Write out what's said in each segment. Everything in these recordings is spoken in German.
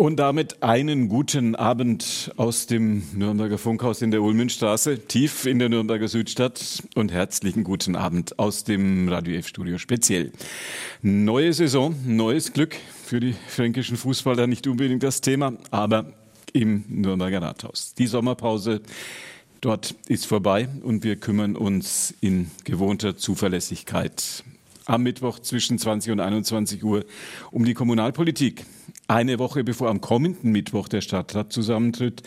Und damit einen guten Abend aus dem Nürnberger Funkhaus in der Ulmenstraße, tief in der Nürnberger Südstadt und herzlichen guten Abend aus dem Radio F-Studio speziell. Neue Saison, neues Glück für die fränkischen Fußballer, nicht unbedingt das Thema, aber im Nürnberger Rathaus. Die Sommerpause dort ist vorbei und wir kümmern uns in gewohnter Zuverlässigkeit am Mittwoch zwischen 20 und 21 Uhr um die Kommunalpolitik. Eine Woche bevor am kommenden Mittwoch der Stadtrat zusammentritt,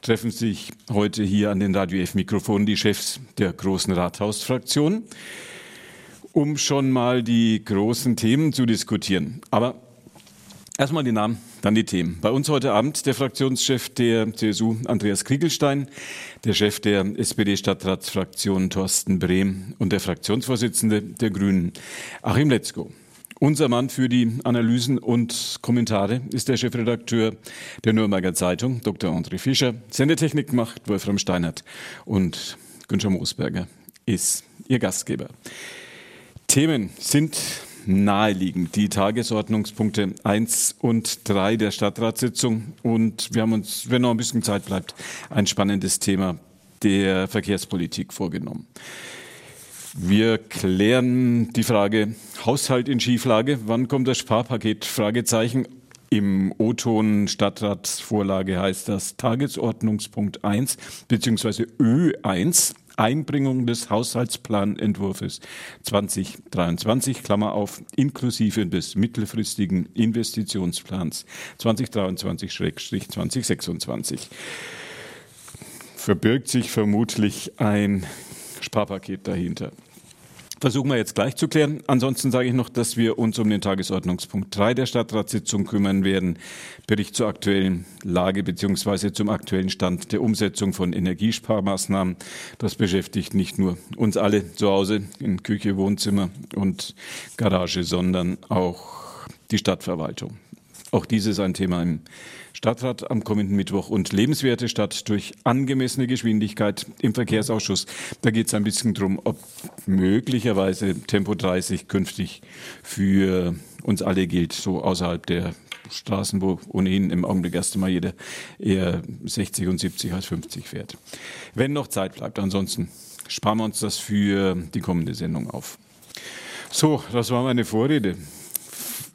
treffen sich heute hier an den Radio F-Mikrofonen die Chefs der großen Rathausfraktion, um schon mal die großen Themen zu diskutieren. Aber erstmal die Namen, dann die Themen. Bei uns heute Abend der Fraktionschef der CSU Andreas Kriegelstein, der Chef der SPD-Stadtratsfraktion Thorsten Brehm und der Fraktionsvorsitzende der Grünen Achim Letzko. Unser Mann für die Analysen und Kommentare ist der Chefredakteur der Nürnberger Zeitung, Dr. André Fischer. Sendetechnik macht Wolfram Steinert und Günther Moosberger ist Ihr Gastgeber. Themen sind naheliegend. Die Tagesordnungspunkte 1 und 3 der Stadtratssitzung. Und wir haben uns, wenn noch ein bisschen Zeit bleibt, ein spannendes Thema der Verkehrspolitik vorgenommen. Wir klären die Frage Haushalt in Schieflage. Wann kommt das Sparpaket? Fragezeichen. Im O-Ton Stadtratsvorlage heißt das Tagesordnungspunkt 1 bzw. Ö1 Einbringung des Haushaltsplanentwurfs 2023, Klammer auf, inklusive des mittelfristigen Investitionsplans 2023-2026. Verbirgt sich vermutlich ein Sparpaket dahinter. Versuchen wir jetzt gleich zu klären. Ansonsten sage ich noch, dass wir uns um den Tagesordnungspunkt 3 der Stadtratssitzung kümmern werden. Bericht zur aktuellen Lage bzw. zum aktuellen Stand der Umsetzung von Energiesparmaßnahmen. Das beschäftigt nicht nur uns alle zu Hause in Küche, Wohnzimmer und Garage, sondern auch die Stadtverwaltung. Auch dies ist ein Thema im Stadtrat am kommenden Mittwoch und lebenswerte Stadt durch angemessene Geschwindigkeit im Verkehrsausschuss. Da geht es ein bisschen drum, ob möglicherweise Tempo 30 künftig für uns alle gilt, so außerhalb der Straßen, wo ohnehin im Augenblick erst einmal jeder eher 60 und 70 als 50 fährt. Wenn noch Zeit bleibt, ansonsten sparen wir uns das für die kommende Sendung auf. So, das war meine Vorrede.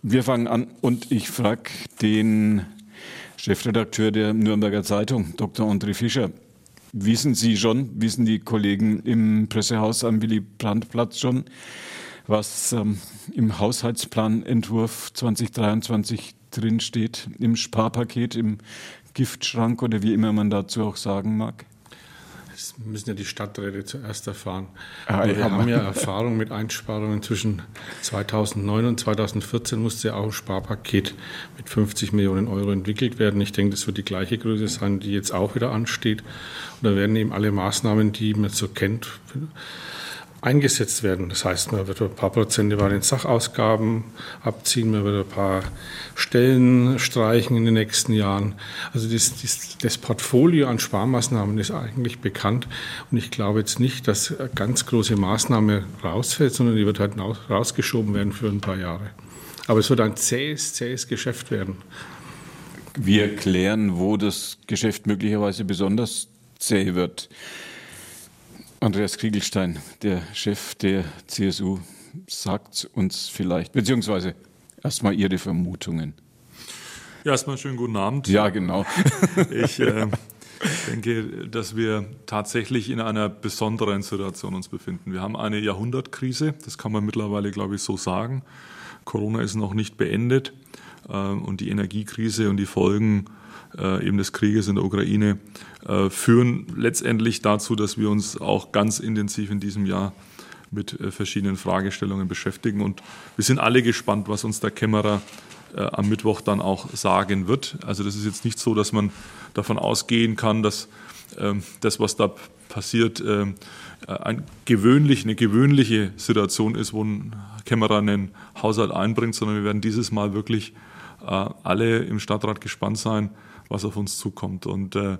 Wir fangen an und ich frage den Chefredakteur der Nürnberger Zeitung, Dr. André Fischer. Wissen Sie schon, wissen die Kollegen im Pressehaus am Willy-Brandt-Platz schon, was ähm, im Haushaltsplanentwurf 2023 drinsteht, im Sparpaket, im Giftschrank oder wie immer man dazu auch sagen mag? Das müssen ja die Stadträte zuerst erfahren. Ah. Wir haben ja Erfahrung mit Einsparungen zwischen 2009 und 2014 musste ja auch ein Sparpaket mit 50 Millionen Euro entwickelt werden. Ich denke, das wird die gleiche Größe sein, die jetzt auch wieder ansteht. Und da werden eben alle Maßnahmen, die man so kennt, eingesetzt werden. Das heißt, man wird ein paar Prozente bei den Sachausgaben abziehen, man wird ein paar Stellen streichen in den nächsten Jahren. Also das, das, das Portfolio an Sparmaßnahmen ist eigentlich bekannt und ich glaube jetzt nicht, dass eine ganz große Maßnahme rausfällt, sondern die wird halt rausgeschoben werden für ein paar Jahre. Aber es wird ein zähes, zähes Geschäft werden. Wir klären, wo das Geschäft möglicherweise besonders zäh wird. Andreas Kriegelstein, der Chef der CSU, sagt uns vielleicht, beziehungsweise erstmal Ihre Vermutungen. Ja, erstmal schönen guten Abend. Ja, genau. Ich äh, denke, dass wir tatsächlich in einer besonderen Situation uns befinden. Wir haben eine Jahrhundertkrise, das kann man mittlerweile, glaube ich, so sagen. Corona ist noch nicht beendet äh, und die Energiekrise und die Folgen äh, eben des Krieges in der Ukraine führen letztendlich dazu, dass wir uns auch ganz intensiv in diesem Jahr mit äh, verschiedenen Fragestellungen beschäftigen. Und wir sind alle gespannt, was uns der Kämmerer am Mittwoch dann auch sagen wird. Also das ist jetzt nicht so, dass man davon ausgehen kann, dass ähm, das, was da passiert, ähm, eine gewöhnliche Situation ist, wo ein Kämmerer einen Haushalt einbringt, sondern wir werden dieses Mal wirklich alle im Stadtrat gespannt sein, was auf uns zukommt. Und äh, äh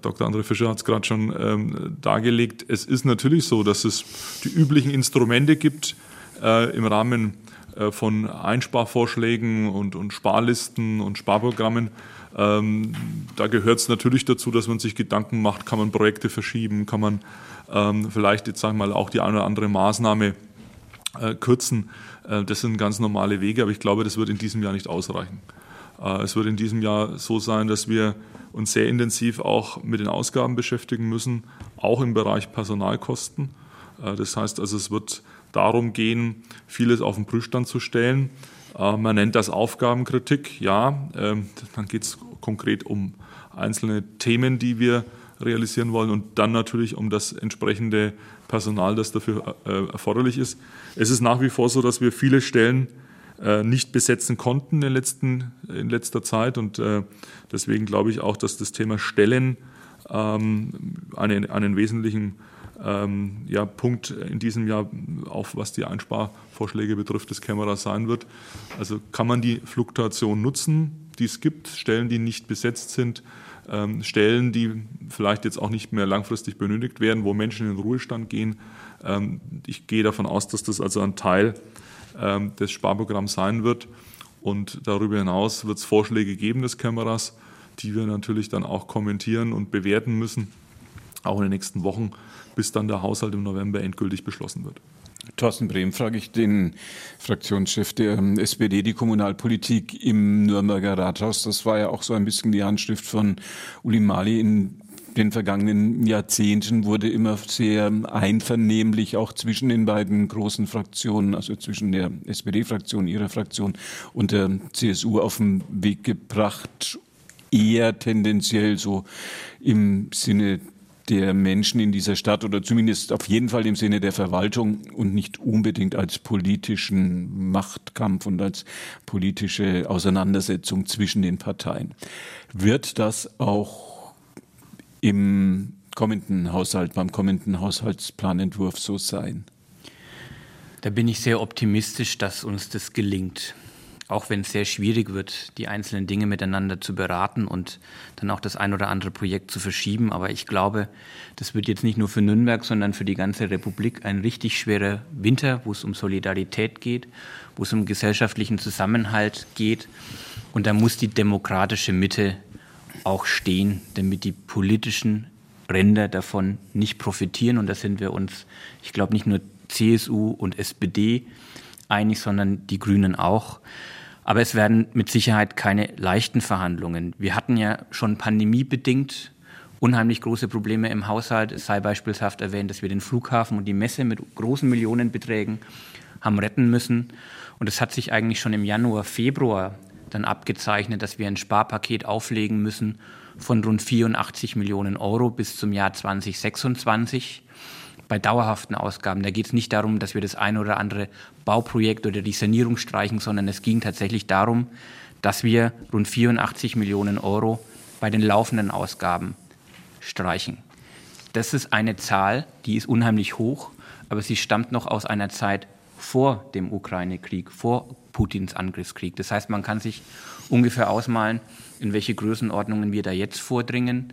Dr. André Fischer hat es gerade schon ähm, dargelegt. Es ist natürlich so, dass es die üblichen Instrumente gibt äh, im Rahmen äh, von Einsparvorschlägen und, und Sparlisten und Sparprogrammen. Ähm, da gehört es natürlich dazu, dass man sich Gedanken macht, kann man Projekte verschieben, kann man ähm, vielleicht jetzt sagen wir mal auch die eine oder andere Maßnahme äh, kürzen. Äh, das sind ganz normale Wege, aber ich glaube, das wird in diesem Jahr nicht ausreichen. Äh, es wird in diesem Jahr so sein, dass wir uns sehr intensiv auch mit den Ausgaben beschäftigen müssen, auch im Bereich Personalkosten. Äh, das heißt also, es wird darum gehen, vieles auf den Prüfstand zu stellen. Äh, man nennt das Aufgabenkritik, ja. Ähm, dann geht es konkret um einzelne Themen, die wir realisieren wollen und dann natürlich um das entsprechende Personal, das dafür erforderlich ist. Es ist nach wie vor so, dass wir viele Stellen äh, nicht besetzen konnten in, letzten, in letzter Zeit. Und äh, deswegen glaube ich auch, dass das Thema Stellen ähm, einen, einen wesentlichen ähm, ja, Punkt in diesem Jahr, auch was die Einsparvorschläge betrifft, des Kameras sein wird. Also kann man die Fluktuation nutzen, die es gibt, Stellen, die nicht besetzt sind, ähm, Stellen, die vielleicht jetzt auch nicht mehr langfristig benötigt werden, wo Menschen in den Ruhestand gehen. Ähm, ich gehe davon aus, dass das also ein Teil ähm, des Sparprogramms sein wird. Und darüber hinaus wird es Vorschläge geben des Kameras, die wir natürlich dann auch kommentieren und bewerten müssen, auch in den nächsten Wochen, bis dann der Haushalt im November endgültig beschlossen wird. Thorsten Brehm frage ich den Fraktionschef der ähm, SPD, die Kommunalpolitik im Nürnberger Rathaus. Das war ja auch so ein bisschen die Handschrift von Uli Mali in den vergangenen Jahrzehnten wurde immer sehr einvernehmlich auch zwischen den beiden großen Fraktionen, also zwischen der SPD-Fraktion, ihrer Fraktion und der CSU auf den Weg gebracht, eher tendenziell so im Sinne der Menschen in dieser Stadt oder zumindest auf jeden Fall im Sinne der Verwaltung und nicht unbedingt als politischen Machtkampf und als politische Auseinandersetzung zwischen den Parteien. Wird das auch im kommenden Haushalt, beim kommenden Haushaltsplanentwurf so sein? Da bin ich sehr optimistisch, dass uns das gelingt. Auch wenn es sehr schwierig wird, die einzelnen Dinge miteinander zu beraten und dann auch das ein oder andere Projekt zu verschieben. Aber ich glaube, das wird jetzt nicht nur für Nürnberg, sondern für die ganze Republik ein richtig schwerer Winter, wo es um Solidarität geht, wo es um gesellschaftlichen Zusammenhalt geht. Und da muss die demokratische Mitte auch stehen, damit die politischen Ränder davon nicht profitieren. Und da sind wir uns, ich glaube, nicht nur CSU und SPD einig, sondern die Grünen auch. Aber es werden mit Sicherheit keine leichten Verhandlungen. Wir hatten ja schon pandemiebedingt unheimlich große Probleme im Haushalt. Es sei beispielshaft erwähnt, dass wir den Flughafen und die Messe mit großen Millionenbeträgen haben retten müssen. Und es hat sich eigentlich schon im Januar, Februar dann abgezeichnet, dass wir ein Sparpaket auflegen müssen von rund 84 Millionen Euro bis zum Jahr 2026 bei dauerhaften Ausgaben. Da geht es nicht darum, dass wir das eine oder andere Bauprojekt oder die Sanierung streichen, sondern es ging tatsächlich darum, dass wir rund 84 Millionen Euro bei den laufenden Ausgaben streichen. Das ist eine Zahl, die ist unheimlich hoch, aber sie stammt noch aus einer Zeit vor dem Ukraine-Krieg, vor Putins Angriffskrieg. Das heißt, man kann sich ungefähr ausmalen, in welche Größenordnungen wir da jetzt vordringen.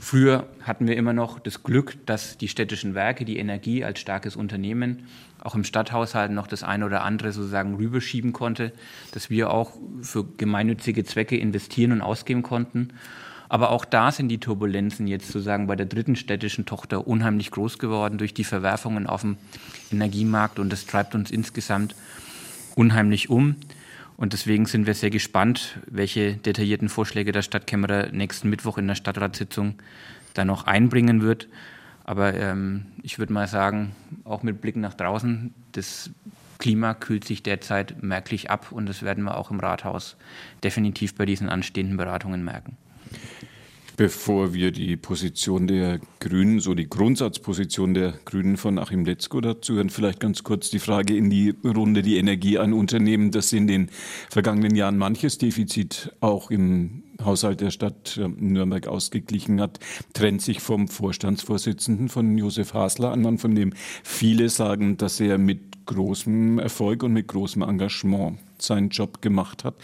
Früher hatten wir immer noch das Glück, dass die städtischen Werke, die Energie als starkes Unternehmen auch im Stadthaushalt noch das eine oder andere sozusagen rüberschieben konnte, dass wir auch für gemeinnützige Zwecke investieren und ausgeben konnten. Aber auch da sind die Turbulenzen jetzt sozusagen bei der dritten städtischen Tochter unheimlich groß geworden durch die Verwerfungen auf dem Energiemarkt und das treibt uns insgesamt unheimlich um. Und deswegen sind wir sehr gespannt, welche detaillierten Vorschläge der Stadtkämmerer nächsten Mittwoch in der Stadtratssitzung da noch einbringen wird. Aber ähm, ich würde mal sagen, auch mit Blick nach draußen, das Klima kühlt sich derzeit merklich ab und das werden wir auch im Rathaus definitiv bei diesen anstehenden Beratungen merken. Bevor wir die Position der Grünen, so die Grundsatzposition der Grünen von Achim Letzko dazu hören, vielleicht ganz kurz die Frage in die Runde, die Energie ein Unternehmen, das in den vergangenen Jahren manches Defizit auch im Haushalt der Stadt Nürnberg ausgeglichen hat, trennt sich vom Vorstandsvorsitzenden von Josef Hasler, ein Mann, von dem viele sagen, dass er mit großem Erfolg und mit großem Engagement seinen Job gemacht hat.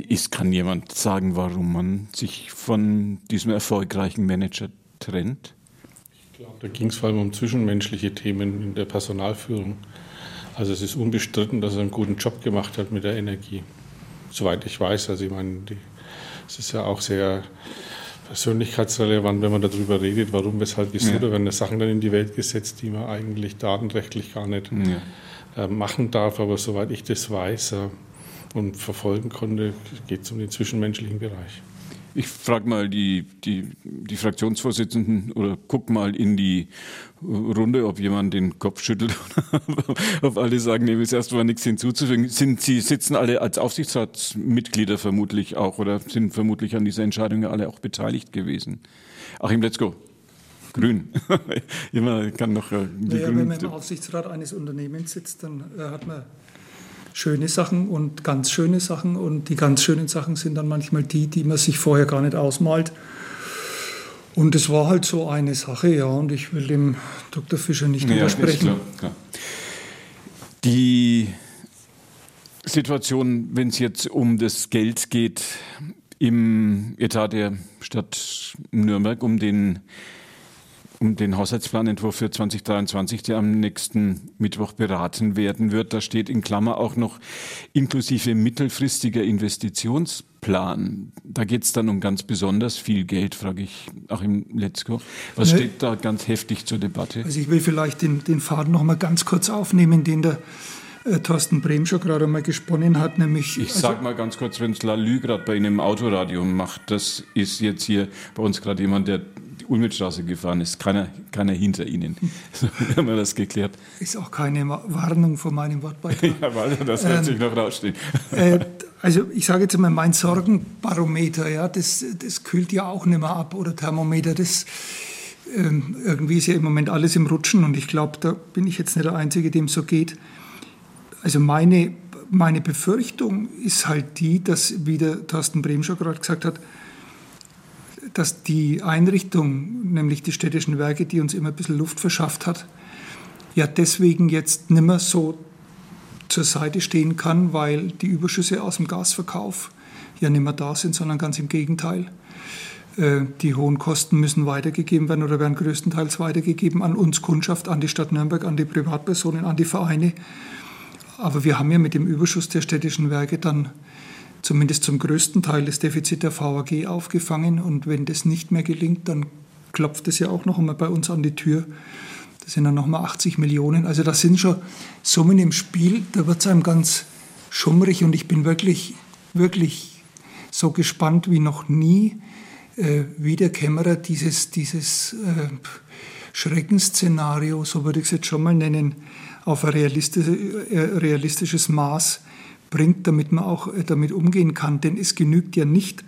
Ist, kann jemand sagen, warum man sich von diesem erfolgreichen Manager trennt? Ich glaube, da ging es vor allem um zwischenmenschliche Themen in der Personalführung. Also es ist unbestritten, dass er einen guten Job gemacht hat mit der Energie. Soweit ich weiß. Also ich meine, es ist ja auch sehr persönlichkeitsrelevant, wenn man darüber redet, warum, weshalb, wieso. Ja. Da werden Sachen dann in die Welt gesetzt, die man eigentlich datenrechtlich gar nicht ja. äh, machen darf. Aber soweit ich das weiß äh, und verfolgen konnte, geht es um den zwischenmenschlichen Bereich. Ich frage mal die, die, die Fraktionsvorsitzenden oder guck mal in die Runde, ob jemand den Kopf schüttelt oder ob alle sagen, dem ist erstmal nichts hinzuzufügen. Sind Sie sitzen alle als Aufsichtsratsmitglieder vermutlich auch oder sind vermutlich an dieser Entscheidung alle auch beteiligt gewesen? Achim, let's go. Grün. Immer kann noch. Äh, naja, wenn man im Aufsichtsrat eines Unternehmens sitzt, dann äh, hat man schöne Sachen und ganz schöne Sachen. Und die ganz schönen Sachen sind dann manchmal die, die man sich vorher gar nicht ausmalt. Und es war halt so eine Sache, ja, und ich will dem Dr. Fischer nicht ja, widersprechen. Klar, klar. Die Situation, wenn es jetzt um das Geld geht im Etat der Stadt Nürnberg, um den um den Haushaltsplanentwurf für 2023, der am nächsten Mittwoch beraten werden wird. Da steht in Klammer auch noch inklusive mittelfristiger Investitionsplan. Da geht es dann um ganz besonders viel Geld, frage ich Achim Letzko. Was ne, steht da ganz heftig zur Debatte? Also ich will vielleicht den, den Faden noch mal ganz kurz aufnehmen, den der äh, Thorsten Brehm schon gerade mal gesponnen hat, nämlich. Ich also, sag mal ganz kurz, wenn es Lalü gerade bei Ihnen im Autoradio macht, das ist jetzt hier bei uns gerade jemand, der die Ulmitstraße gefahren ist, keiner, keiner hinter Ihnen. So haben wir das geklärt. Ist auch keine Warnung von meinem Wortbeitrag. ja, weil das wird ähm, sich noch rausstehen. Äh, also ich sage jetzt mal, mein Sorgenbarometer, ja, das, das kühlt ja auch nicht mehr ab oder Thermometer, das ähm, irgendwie ist ja im Moment alles im Rutschen und ich glaube, da bin ich jetzt nicht der Einzige, dem so geht. Also meine, meine Befürchtung ist halt die, dass, wie der Thorsten Brehm schon gerade gesagt hat, dass die Einrichtung, nämlich die städtischen Werke, die uns immer ein bisschen Luft verschafft hat, ja deswegen jetzt nicht mehr so zur Seite stehen kann, weil die Überschüsse aus dem Gasverkauf ja nicht mehr da sind, sondern ganz im Gegenteil. Äh, die hohen Kosten müssen weitergegeben werden oder werden größtenteils weitergegeben an uns Kundschaft, an die Stadt Nürnberg, an die Privatpersonen, an die Vereine. Aber wir haben ja mit dem Überschuss der städtischen Werke dann zumindest zum größten Teil das Defizit der VAG aufgefangen. Und wenn das nicht mehr gelingt, dann klopft es ja auch noch einmal bei uns an die Tür. Das sind dann nochmal 80 Millionen. Also das sind schon Summen im Spiel, da wird es einem ganz schummrig und ich bin wirklich, wirklich so gespannt wie noch nie, äh, wie der Kämmerer dieses, dieses äh, Schreckensszenario, so würde ich es jetzt schon mal nennen, auf ein realistisches, äh, realistisches Maß bringt, damit man auch äh, damit umgehen kann. Denn es genügt ja nicht,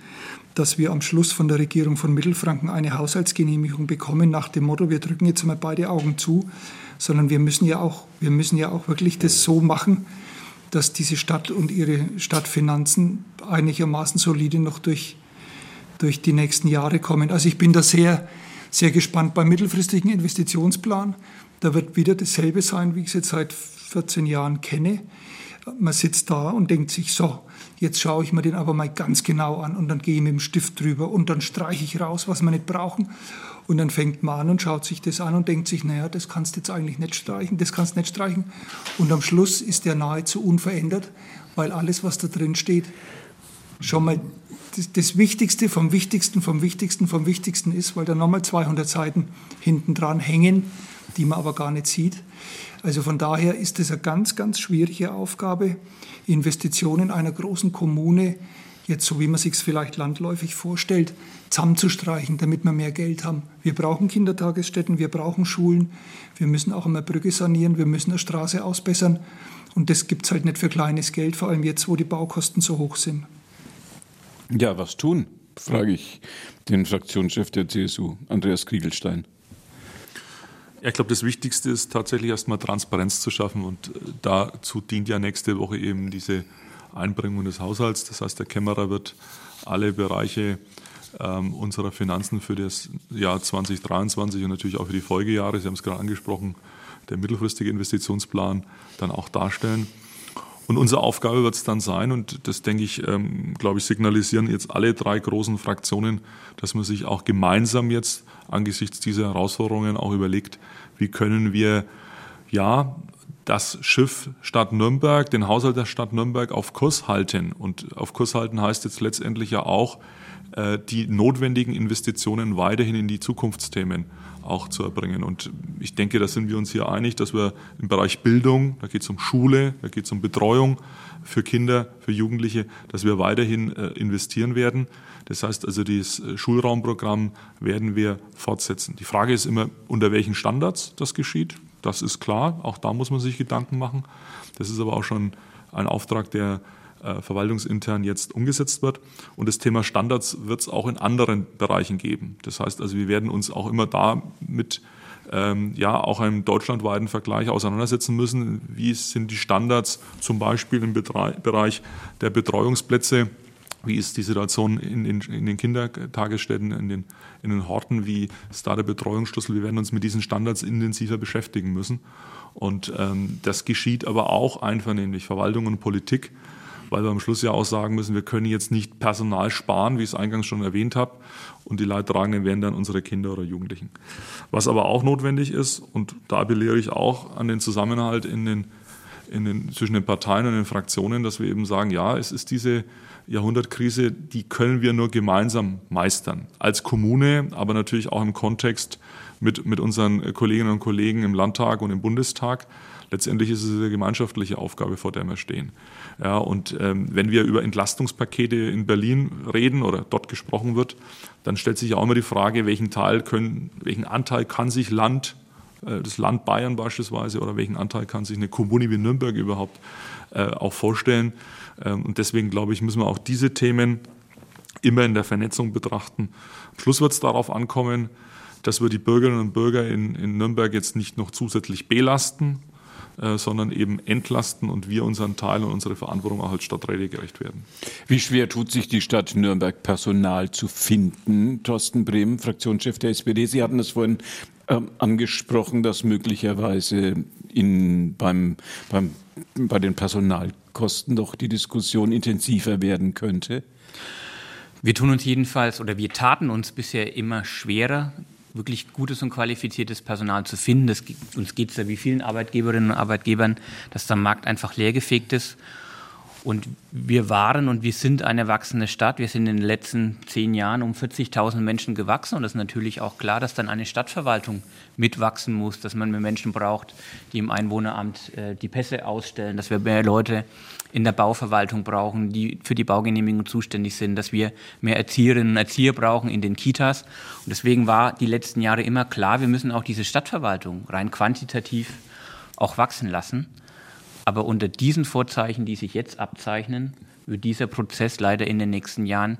dass wir am Schluss von der Regierung von Mittelfranken eine Haushaltsgenehmigung bekommen nach dem Motto, wir drücken jetzt mal beide Augen zu, sondern wir müssen ja auch, wir müssen ja auch wirklich das so machen, dass diese Stadt und ihre Stadtfinanzen einigermaßen solide noch durch, durch die nächsten Jahre kommen. Also ich bin da sehr, sehr gespannt beim mittelfristigen Investitionsplan. Da wird wieder dasselbe sein, wie ich es jetzt seit 14 Jahren kenne man sitzt da und denkt sich, so, jetzt schaue ich mir den aber mal ganz genau an und dann gehe ich mit dem Stift drüber und dann streiche ich raus, was wir nicht brauchen. Und dann fängt man an und schaut sich das an und denkt sich, naja, das kannst du jetzt eigentlich nicht streichen, das kannst du nicht streichen. Und am Schluss ist der nahezu unverändert, weil alles, was da drin steht, schon mal das, das, Wichtigste vom Wichtigsten, vom Wichtigsten, vom Wichtigsten ist, weil da nochmal 200 Seiten hinten dran hängen, die man aber gar nicht sieht. Also von daher ist es eine ganz, ganz schwierige Aufgabe, Investitionen einer großen Kommune, jetzt so wie man sich vielleicht landläufig vorstellt, zusammenzustreichen, damit wir mehr Geld haben. Wir brauchen Kindertagesstätten, wir brauchen Schulen, wir müssen auch eine Brücke sanieren, wir müssen eine Straße ausbessern. Und das gibt es halt nicht für kleines Geld, vor allem jetzt, wo die Baukosten so hoch sind. Ja, was tun, frage ich den Fraktionschef der CSU, Andreas Kriegelstein. Ich glaube, das Wichtigste ist tatsächlich erstmal Transparenz zu schaffen und äh, dazu dient ja nächste Woche eben diese Einbringung des Haushalts. Das heißt, der Kämmerer wird alle Bereiche ähm, unserer Finanzen für das Jahr 2023 und natürlich auch für die Folgejahre, Sie haben es gerade angesprochen, der mittelfristige Investitionsplan dann auch darstellen. Und unsere Aufgabe wird es dann sein, und das denke ich, ähm, glaube ich, signalisieren jetzt alle drei großen Fraktionen, dass man sich auch gemeinsam jetzt angesichts dieser Herausforderungen auch überlegt, wie können wir ja das Schiff Stadt Nürnberg, den Haushalt der Stadt Nürnberg auf Kurs halten. Und auf Kurs halten heißt jetzt letztendlich ja auch, äh, die notwendigen Investitionen weiterhin in die Zukunftsthemen auch zu erbringen. Und ich denke, da sind wir uns hier einig, dass wir im Bereich Bildung, da geht es um Schule, da geht es um Betreuung für Kinder, für Jugendliche, dass wir weiterhin äh, investieren werden. Das heißt also, das äh, Schulraumprogramm werden wir fortsetzen. Die Frage ist immer, unter welchen Standards das geschieht. Das ist klar, auch da muss man sich Gedanken machen. Das ist aber auch schon ein Auftrag, der äh, verwaltungsintern jetzt umgesetzt wird. Und das Thema Standards wird es auch in anderen Bereichen geben. Das heißt also, wir werden uns auch immer da mit ähm, ja auch einem deutschlandweiten Vergleich auseinandersetzen müssen. Wie sind die Standards zum Beispiel im Bereich der Betreuungsplätze? Wie ist die Situation in, in, in den Kindertagesstätten, in den, in den Horten? Wie ist da der Betreuungsschlüssel? Wir werden uns mit diesen Standards intensiver beschäftigen müssen. Und ähm, das geschieht aber auch einvernehmlich, Verwaltung und Politik, weil wir am Schluss ja auch sagen müssen, wir können jetzt nicht Personal sparen, wie ich es eingangs schon erwähnt habe, und die Leidtragenden wären dann unsere Kinder oder Jugendlichen. Was aber auch notwendig ist, und da appelliere ich auch an den Zusammenhalt in den, in den, zwischen den Parteien und den Fraktionen, dass wir eben sagen, ja, es ist diese Jahrhundertkrise, die können wir nur gemeinsam meistern. Als Kommune, aber natürlich auch im Kontext mit, mit unseren Kolleginnen und Kollegen im Landtag und im Bundestag. Letztendlich ist es eine gemeinschaftliche Aufgabe, vor der wir stehen. Ja, und ähm, wenn wir über Entlastungspakete in Berlin reden oder dort gesprochen wird, dann stellt sich auch immer die Frage, welchen Teil können, welchen Anteil kann sich Land, das Land Bayern beispielsweise, oder welchen Anteil kann sich eine Kommune wie Nürnberg überhaupt äh, auch vorstellen. Ähm, und deswegen glaube ich, müssen wir auch diese Themen immer in der Vernetzung betrachten. Am Schluss wird es darauf ankommen, dass wir die Bürgerinnen und Bürger in, in Nürnberg jetzt nicht noch zusätzlich belasten, äh, sondern eben entlasten und wir unseren Teil und unsere Verantwortung auch als Stadträte gerecht werden. Wie schwer tut sich die Stadt Nürnberg, Personal zu finden? Thorsten Brehm, Fraktionschef der SPD, Sie hatten es vorhin äh, angesprochen, dass möglicherweise in, beim, beim, bei den Personalkosten doch die Diskussion intensiver werden könnte. Wir tun uns jedenfalls oder wir taten uns bisher immer schwerer, wirklich gutes und qualifiziertes Personal zu finden. Das, uns geht es ja wie vielen Arbeitgeberinnen und Arbeitgebern, dass der Markt einfach leergefegt ist. Und wir waren und wir sind eine wachsende Stadt. Wir sind in den letzten zehn Jahren um 40.000 Menschen gewachsen. Und das ist natürlich auch klar, dass dann eine Stadtverwaltung mitwachsen muss, dass man mehr Menschen braucht, die im Einwohneramt äh, die Pässe ausstellen, dass wir mehr Leute in der Bauverwaltung brauchen, die für die Baugenehmigung zuständig sind, dass wir mehr Erzieherinnen und Erzieher brauchen in den Kitas. Und deswegen war die letzten Jahre immer klar, wir müssen auch diese Stadtverwaltung rein quantitativ auch wachsen lassen. Aber unter diesen Vorzeichen, die sich jetzt abzeichnen, wird dieser Prozess leider in den nächsten Jahren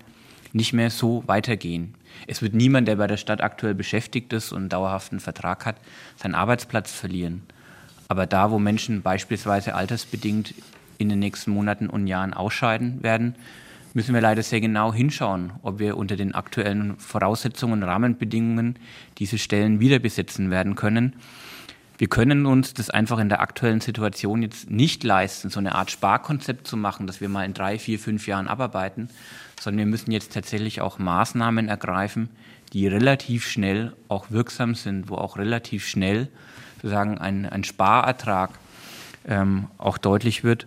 nicht mehr so weitergehen. Es wird niemand, der bei der Stadt aktuell beschäftigt ist und einen dauerhaften Vertrag hat, seinen Arbeitsplatz verlieren. Aber da, wo Menschen beispielsweise altersbedingt in den nächsten Monaten und Jahren ausscheiden werden, müssen wir leider sehr genau hinschauen, ob wir unter den aktuellen Voraussetzungen und Rahmenbedingungen diese Stellen wieder besetzen werden können. Wir können uns das einfach in der aktuellen Situation jetzt nicht leisten, so eine Art Sparkonzept zu machen, dass wir mal in drei, vier, fünf Jahren abarbeiten, sondern wir müssen jetzt tatsächlich auch Maßnahmen ergreifen, die relativ schnell auch wirksam sind, wo auch relativ schnell sozusagen ein, ein Sparertrag ähm, auch deutlich wird.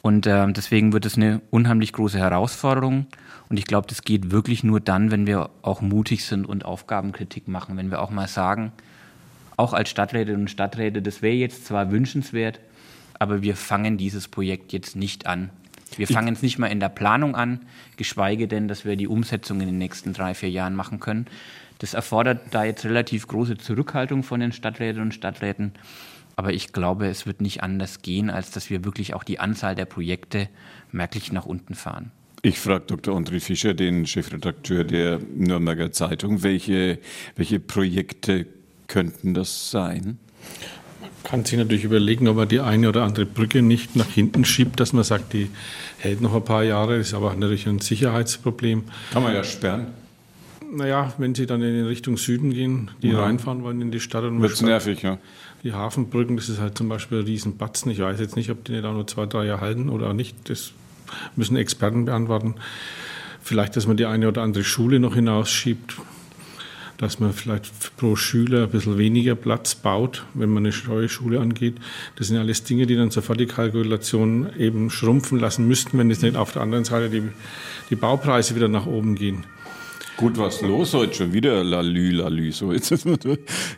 Und äh, deswegen wird es eine unheimlich große Herausforderung. Und ich glaube, das geht wirklich nur dann, wenn wir auch mutig sind und Aufgabenkritik machen, wenn wir auch mal sagen, auch als Stadträtinnen und Stadträte, das wäre jetzt zwar wünschenswert, aber wir fangen dieses Projekt jetzt nicht an. Wir fangen es nicht mal in der Planung an, geschweige denn, dass wir die Umsetzung in den nächsten drei, vier Jahren machen können. Das erfordert da jetzt relativ große Zurückhaltung von den Stadträtinnen und Stadträten. Aber ich glaube, es wird nicht anders gehen, als dass wir wirklich auch die Anzahl der Projekte merklich nach unten fahren. Ich frage Dr. André Fischer, den Chefredakteur der Nürnberger Zeitung, welche, welche Projekte könnten das sein? Man kann sich natürlich überlegen, ob man die eine oder andere Brücke nicht nach hinten schiebt, dass man sagt, die hält noch ein paar Jahre, ist aber natürlich ein Sicherheitsproblem. Kann man ja sperren. Naja, wenn Sie dann in Richtung Süden gehen, die ja. reinfahren wollen in die Stadt. Wird es nervig, ja. Die Hafenbrücken, das ist halt zum Beispiel ein Riesenbatzen. Ich weiß jetzt nicht, ob die nicht auch nur zwei, drei Jahre halten oder nicht. Das müssen Experten beantworten. Vielleicht, dass man die eine oder andere Schule noch hinausschiebt. Dass man vielleicht pro Schüler ein bisschen weniger Platz baut, wenn man eine neue Schule angeht. Das sind alles Dinge, die dann sofort die Kalkulation eben schrumpfen lassen müssten, wenn es nicht auf der anderen Seite die, die Baupreise wieder nach oben gehen. Gut, was los heute schon wieder Lalü, Lalü. So, jetzt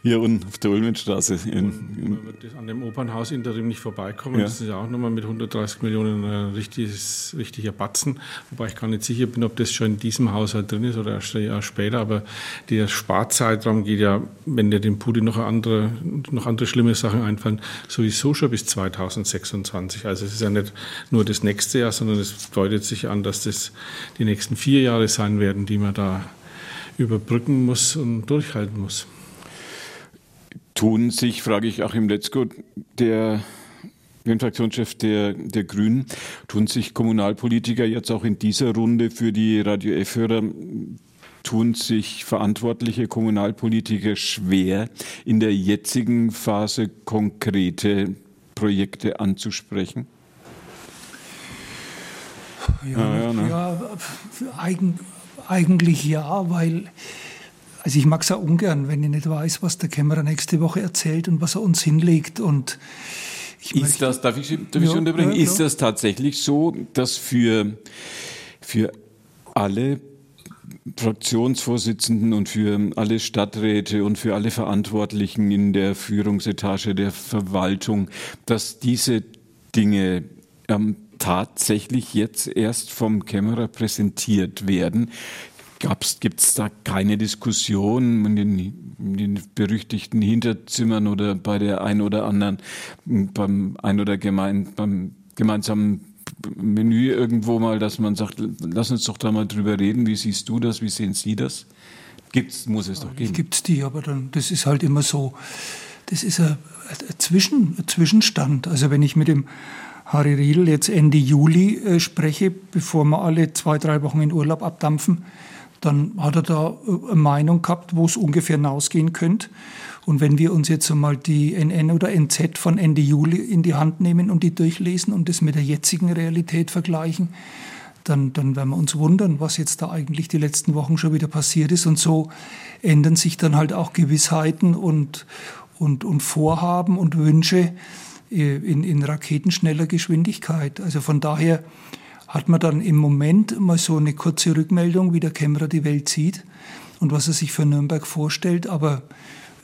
hier unten auf der Ulmenstraße. man wird an dem Opernhaus Interim nicht vorbeikommen. Ja. Das ist ja auch nochmal mit 130 Millionen ein richtiges, richtiger Batzen. Wobei ich gar nicht sicher bin, ob das schon in diesem Haushalt drin ist oder erst ein Jahr später. Aber der Sparzeitraum geht ja, wenn der dem Putin noch andere, noch andere schlimme Sachen einfallen, sowieso schon bis 2026. Also es ist ja nicht nur das nächste Jahr, sondern es deutet sich an, dass das die nächsten vier Jahre sein werden, die man da überbrücken muss und durchhalten muss. Tun sich, frage ich Achim Letzko, der den Fraktionschef der, der Grünen, tun sich Kommunalpolitiker jetzt auch in dieser Runde für die Radio F-Hörer, tun sich verantwortliche Kommunalpolitiker schwer, in der jetzigen Phase konkrete Projekte anzusprechen? Ja, ja, ja, ne? ja eigen, eigentlich ja, weil also ich mag es auch ungern, wenn ich nicht weiß, was der Kämmerer nächste Woche erzählt und was er uns hinlegt. Und ist möchte, das, darf ich, darf ich ja, unterbringen, ja, ist das tatsächlich so, dass für, für alle Fraktionsvorsitzenden und für alle Stadträte und für alle Verantwortlichen in der Führungsetage der Verwaltung, dass diese Dinge ähm, tatsächlich jetzt erst vom Kämmerer präsentiert werden. Gibt es da keine Diskussion in den, in den, berüchtigten Hinterzimmern oder bei der ein oder anderen, beim ein oder gemein, beim gemeinsamen Menü irgendwo mal, dass man sagt, lass uns doch da mal drüber reden, wie siehst du das, wie sehen Sie das? Gibt's, muss es doch geben. Gibt es die, aber dann, das ist halt immer so, das ist ein, ein, Zwischen, ein Zwischenstand. Also wenn ich mit dem Harry Riedel jetzt Ende Juli äh, spreche, bevor wir alle zwei, drei Wochen in Urlaub abdampfen, dann hat er da äh, eine Meinung gehabt, wo es ungefähr hinausgehen könnte. Und wenn wir uns jetzt einmal die NN oder NZ von Ende Juli in die Hand nehmen und die durchlesen und das mit der jetzigen Realität vergleichen, dann, dann werden wir uns wundern, was jetzt da eigentlich die letzten Wochen schon wieder passiert ist. Und so ändern sich dann halt auch Gewissheiten und, und, und Vorhaben und Wünsche, in, in raketenschneller Geschwindigkeit. Also von daher hat man dann im Moment mal so eine kurze Rückmeldung, wie der Kämmerer die Welt sieht und was er sich für Nürnberg vorstellt. Aber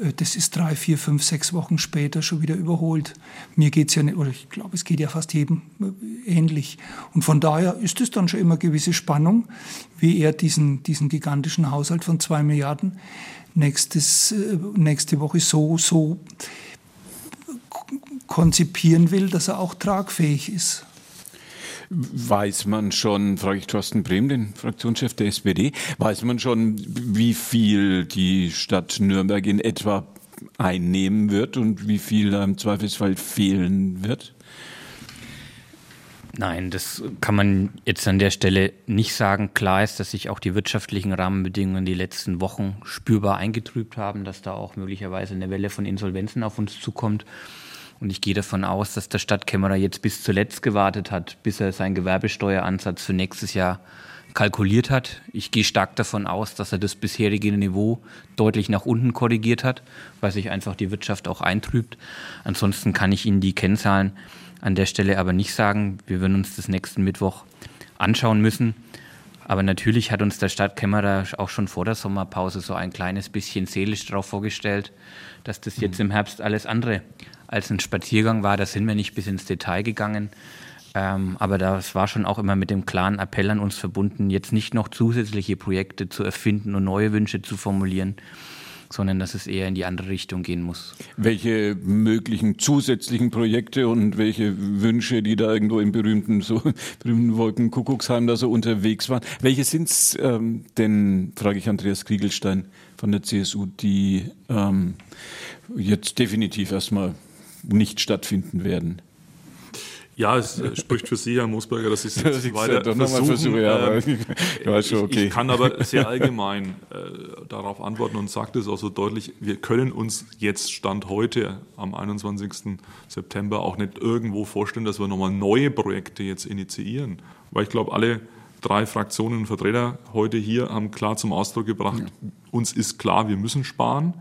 äh, das ist drei, vier, fünf, sechs Wochen später schon wieder überholt. Mir geht es ja nicht, oder ich glaube, es geht ja fast jedem äh, ähnlich. Und von daher ist es dann schon immer gewisse Spannung, wie er diesen, diesen gigantischen Haushalt von zwei Milliarden nächstes, nächste Woche so, so konzipieren will, dass er auch tragfähig ist. Weiß man schon, frage ich Thorsten Brehm, den Fraktionschef der SPD, weiß man schon, wie viel die Stadt Nürnberg in etwa einnehmen wird und wie viel im Zweifelsfall fehlen wird? Nein, das kann man jetzt an der Stelle nicht sagen. Klar ist, dass sich auch die wirtschaftlichen Rahmenbedingungen die letzten Wochen spürbar eingetrübt haben, dass da auch möglicherweise eine Welle von Insolvenzen auf uns zukommt. Und ich gehe davon aus, dass der Stadtkämmerer jetzt bis zuletzt gewartet hat, bis er seinen Gewerbesteueransatz für nächstes Jahr kalkuliert hat. Ich gehe stark davon aus, dass er das bisherige Niveau deutlich nach unten korrigiert hat, weil sich einfach die Wirtschaft auch eintrübt. Ansonsten kann ich Ihnen die Kennzahlen an der Stelle aber nicht sagen. Wir werden uns das nächsten Mittwoch anschauen müssen. Aber natürlich hat uns der Stadtkämmerer auch schon vor der Sommerpause so ein kleines bisschen seelisch darauf vorgestellt, dass das jetzt im Herbst alles andere als ein Spaziergang war. Da sind wir nicht bis ins Detail gegangen. Ähm, aber das war schon auch immer mit dem klaren Appell an uns verbunden, jetzt nicht noch zusätzliche Projekte zu erfinden und neue Wünsche zu formulieren, sondern dass es eher in die andere Richtung gehen muss. Welche möglichen zusätzlichen Projekte und welche Wünsche, die da irgendwo im berühmten, so, berühmten Wolkenkuckucksheim da so unterwegs waren, welche sind es ähm, denn, frage ich Andreas Kriegelstein von der CSU, die ähm, jetzt definitiv erstmal nicht stattfinden werden. Ja, es äh, spricht für Sie, Herr Moosberger, dass ich es weiter versuchen. Versuche, ja, ähm, ich, schon, okay. ich, kann aber sehr allgemein äh, darauf antworten und sage das auch so deutlich, wir können uns jetzt Stand heute am 21. September auch nicht irgendwo vorstellen, dass wir nochmal neue Projekte jetzt initiieren. Weil ich glaube, alle drei Fraktionen und Vertreter heute hier haben klar zum Ausdruck gebracht, ja. uns ist klar, wir müssen sparen.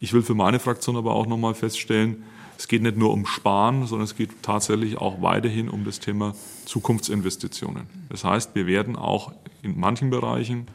Ich will für meine Fraktion aber auch nochmal feststellen, es geht nicht nur um Sparen, sondern es geht tatsächlich auch weiterhin um das Thema Zukunftsinvestitionen. Das heißt, wir werden auch in manchen Bereichen,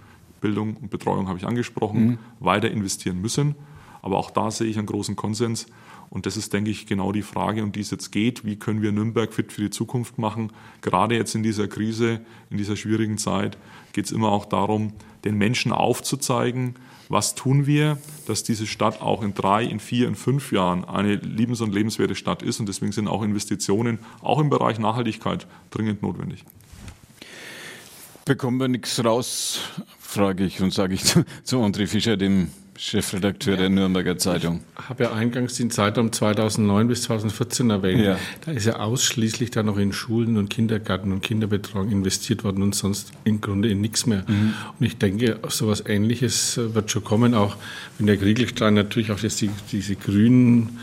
Bildung und Betreuung habe ich angesprochen, mhm. weiter investieren müssen. Aber auch da sehe ich einen großen Konsens. Und das ist, denke ich, genau die Frage, um die es jetzt geht. Wie können wir Nürnberg fit für die Zukunft machen? Gerade jetzt in dieser Krise, in dieser schwierigen Zeit, geht es immer auch darum, den Menschen aufzuzeigen, was tun wir, dass diese Stadt auch in drei, in vier, in fünf Jahren eine liebens- und lebenswerte Stadt ist. Und deswegen sind auch Investitionen, auch im Bereich Nachhaltigkeit, dringend notwendig. Bekommen wir nichts raus, frage ich und sage ich zu, zu André Fischer, dem Chefredakteur der Nürnberger Zeitung. Ich habe ja eingangs den Zeitraum 2009 bis 2014 erwähnt. Ja. Da ist ja ausschließlich dann noch in Schulen und Kindergärten und Kinderbetreuung investiert worden und sonst im Grunde in nichts mehr. Mhm. Und ich denke, so etwas Ähnliches wird schon kommen, auch wenn der Kriegelstein natürlich auch jetzt die, diese grünen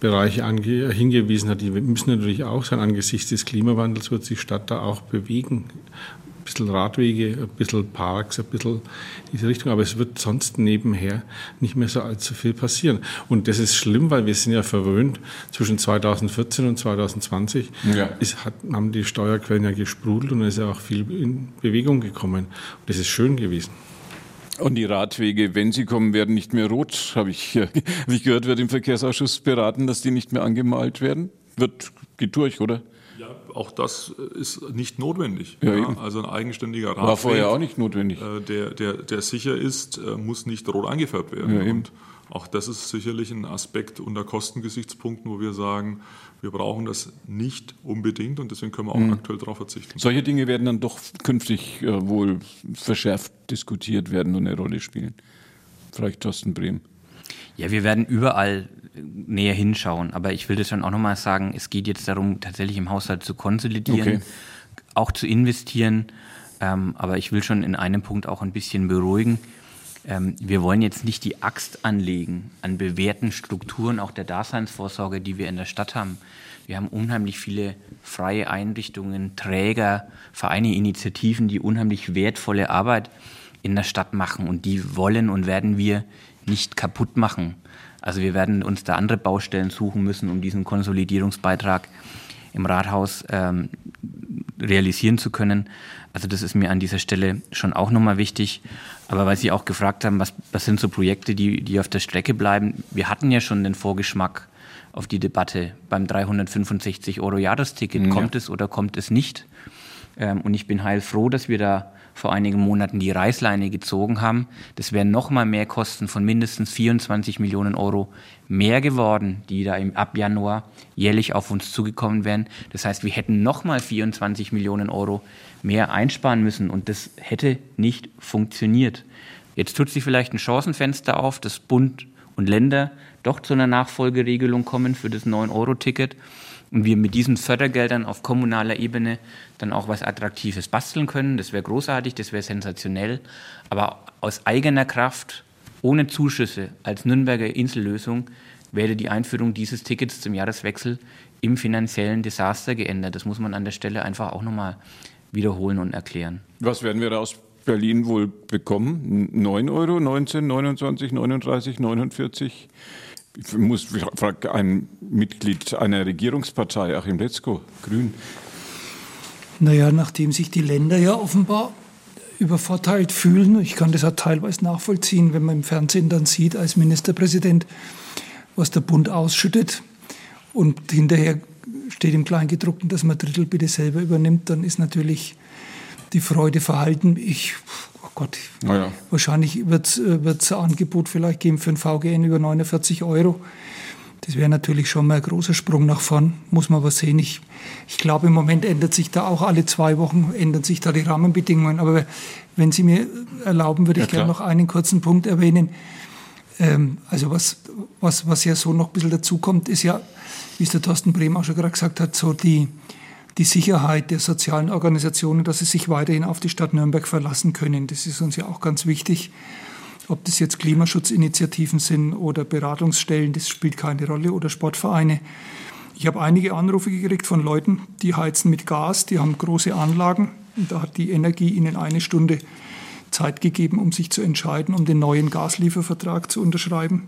Bereiche hingewiesen hat, die müssen natürlich auch sein. Angesichts des Klimawandels wird sich die Stadt da auch bewegen bisschen Radwege, ein bisschen Parks, ein bisschen diese Richtung, aber es wird sonst nebenher nicht mehr so allzu viel passieren. Und das ist schlimm, weil wir sind ja verwöhnt. Zwischen 2014 und 2020 ja. ist, hat, haben die Steuerquellen ja gesprudelt und es ist ja auch viel in Bewegung gekommen. Und das ist schön gewesen. Und die Radwege, wenn sie kommen, werden nicht mehr rot, habe ich, hab ich gehört, wird im Verkehrsausschuss beraten, dass die nicht mehr angemalt werden. Wird, geht durch, auch das ist nicht notwendig. Ja, ja. Also ein eigenständiger Radweg. War vorher auch nicht notwendig. Äh, der, der, der sicher ist, äh, muss nicht rot eingefärbt werden. Und auch das ist sicherlich ein Aspekt unter Kostengesichtspunkten, wo wir sagen, wir brauchen das nicht unbedingt und deswegen können wir auch mhm. aktuell darauf verzichten. Solche Dinge werden dann doch künftig äh, wohl verschärft diskutiert werden und eine Rolle spielen. Vielleicht Thorsten Brehm. Ja, wir werden überall näher hinschauen. Aber ich will das dann auch nochmal sagen, es geht jetzt darum, tatsächlich im Haushalt zu konsolidieren, okay. auch zu investieren. Ähm, aber ich will schon in einem Punkt auch ein bisschen beruhigen. Ähm, wir wollen jetzt nicht die Axt anlegen an bewährten Strukturen auch der Daseinsvorsorge, die wir in der Stadt haben. Wir haben unheimlich viele freie Einrichtungen, Träger, Vereine, Initiativen, die unheimlich wertvolle Arbeit in der Stadt machen und die wollen und werden wir nicht kaputt machen. Also wir werden uns da andere Baustellen suchen müssen, um diesen Konsolidierungsbeitrag im Rathaus ähm, realisieren zu können. Also das ist mir an dieser Stelle schon auch nochmal wichtig. Aber weil Sie auch gefragt haben, was, was sind so Projekte, die, die auf der Strecke bleiben? Wir hatten ja schon den Vorgeschmack auf die Debatte beim 365 Euro Jahresticket. Ja. Kommt es oder kommt es nicht? Ähm, und ich bin heilfroh, dass wir da vor einigen Monaten die Reißleine gezogen haben. Das wären nochmal mehr Kosten von mindestens 24 Millionen Euro mehr geworden, die da im, ab Januar jährlich auf uns zugekommen wären. Das heißt, wir hätten nochmal 24 Millionen Euro mehr einsparen müssen und das hätte nicht funktioniert. Jetzt tut sich vielleicht ein Chancenfenster auf, dass Bund und Länder doch zu einer Nachfolgeregelung kommen für das 9-Euro-Ticket und wir mit diesen Fördergeldern auf kommunaler Ebene dann auch was Attraktives basteln können. Das wäre großartig, das wäre sensationell. Aber aus eigener Kraft, ohne Zuschüsse, als Nürnberger Insellösung, wäre die Einführung dieses Tickets zum Jahreswechsel im finanziellen Desaster geändert. Das muss man an der Stelle einfach auch nochmal wiederholen und erklären. Was werden wir da aus Berlin wohl bekommen? 9 Euro, 19, 29, 39, 49? Ich muss frage ein Mitglied einer Regierungspartei, Achim Letzko, Grün. Naja, nachdem sich die Länder ja offenbar übervorteilt fühlen, ich kann das auch teilweise nachvollziehen, wenn man im Fernsehen dann sieht als Ministerpräsident, was der Bund ausschüttet und hinterher steht im Kleingedruckten, dass man Drittel bitte selber übernimmt, dann ist natürlich die Freude verhalten. Ich, oh Gott, oh ja. wahrscheinlich wird es äh, ein Angebot vielleicht geben für ein VGN über 49 Euro. Das wäre natürlich schon mal ein großer Sprung nach vorn, muss man aber sehen. Ich, ich glaube, im Moment ändert sich da auch alle zwei Wochen, ändern sich da die Rahmenbedingungen. Aber wenn Sie mir erlauben, würde ich ja, gerne noch einen kurzen Punkt erwähnen. Ähm, also was, was, was ja so noch ein bisschen dazukommt, ist ja, wie es der Thorsten Brehm auch schon gerade gesagt hat, so die, die Sicherheit der sozialen Organisationen, dass sie sich weiterhin auf die Stadt Nürnberg verlassen können. Das ist uns ja auch ganz wichtig. Ob das jetzt Klimaschutzinitiativen sind oder Beratungsstellen, das spielt keine Rolle, oder Sportvereine. Ich habe einige Anrufe gekriegt von Leuten, die heizen mit Gas, die haben große Anlagen, Da hat die Energie ihnen eine Stunde Zeit gegeben, um sich zu entscheiden, um den neuen Gasliefervertrag zu unterschreiben.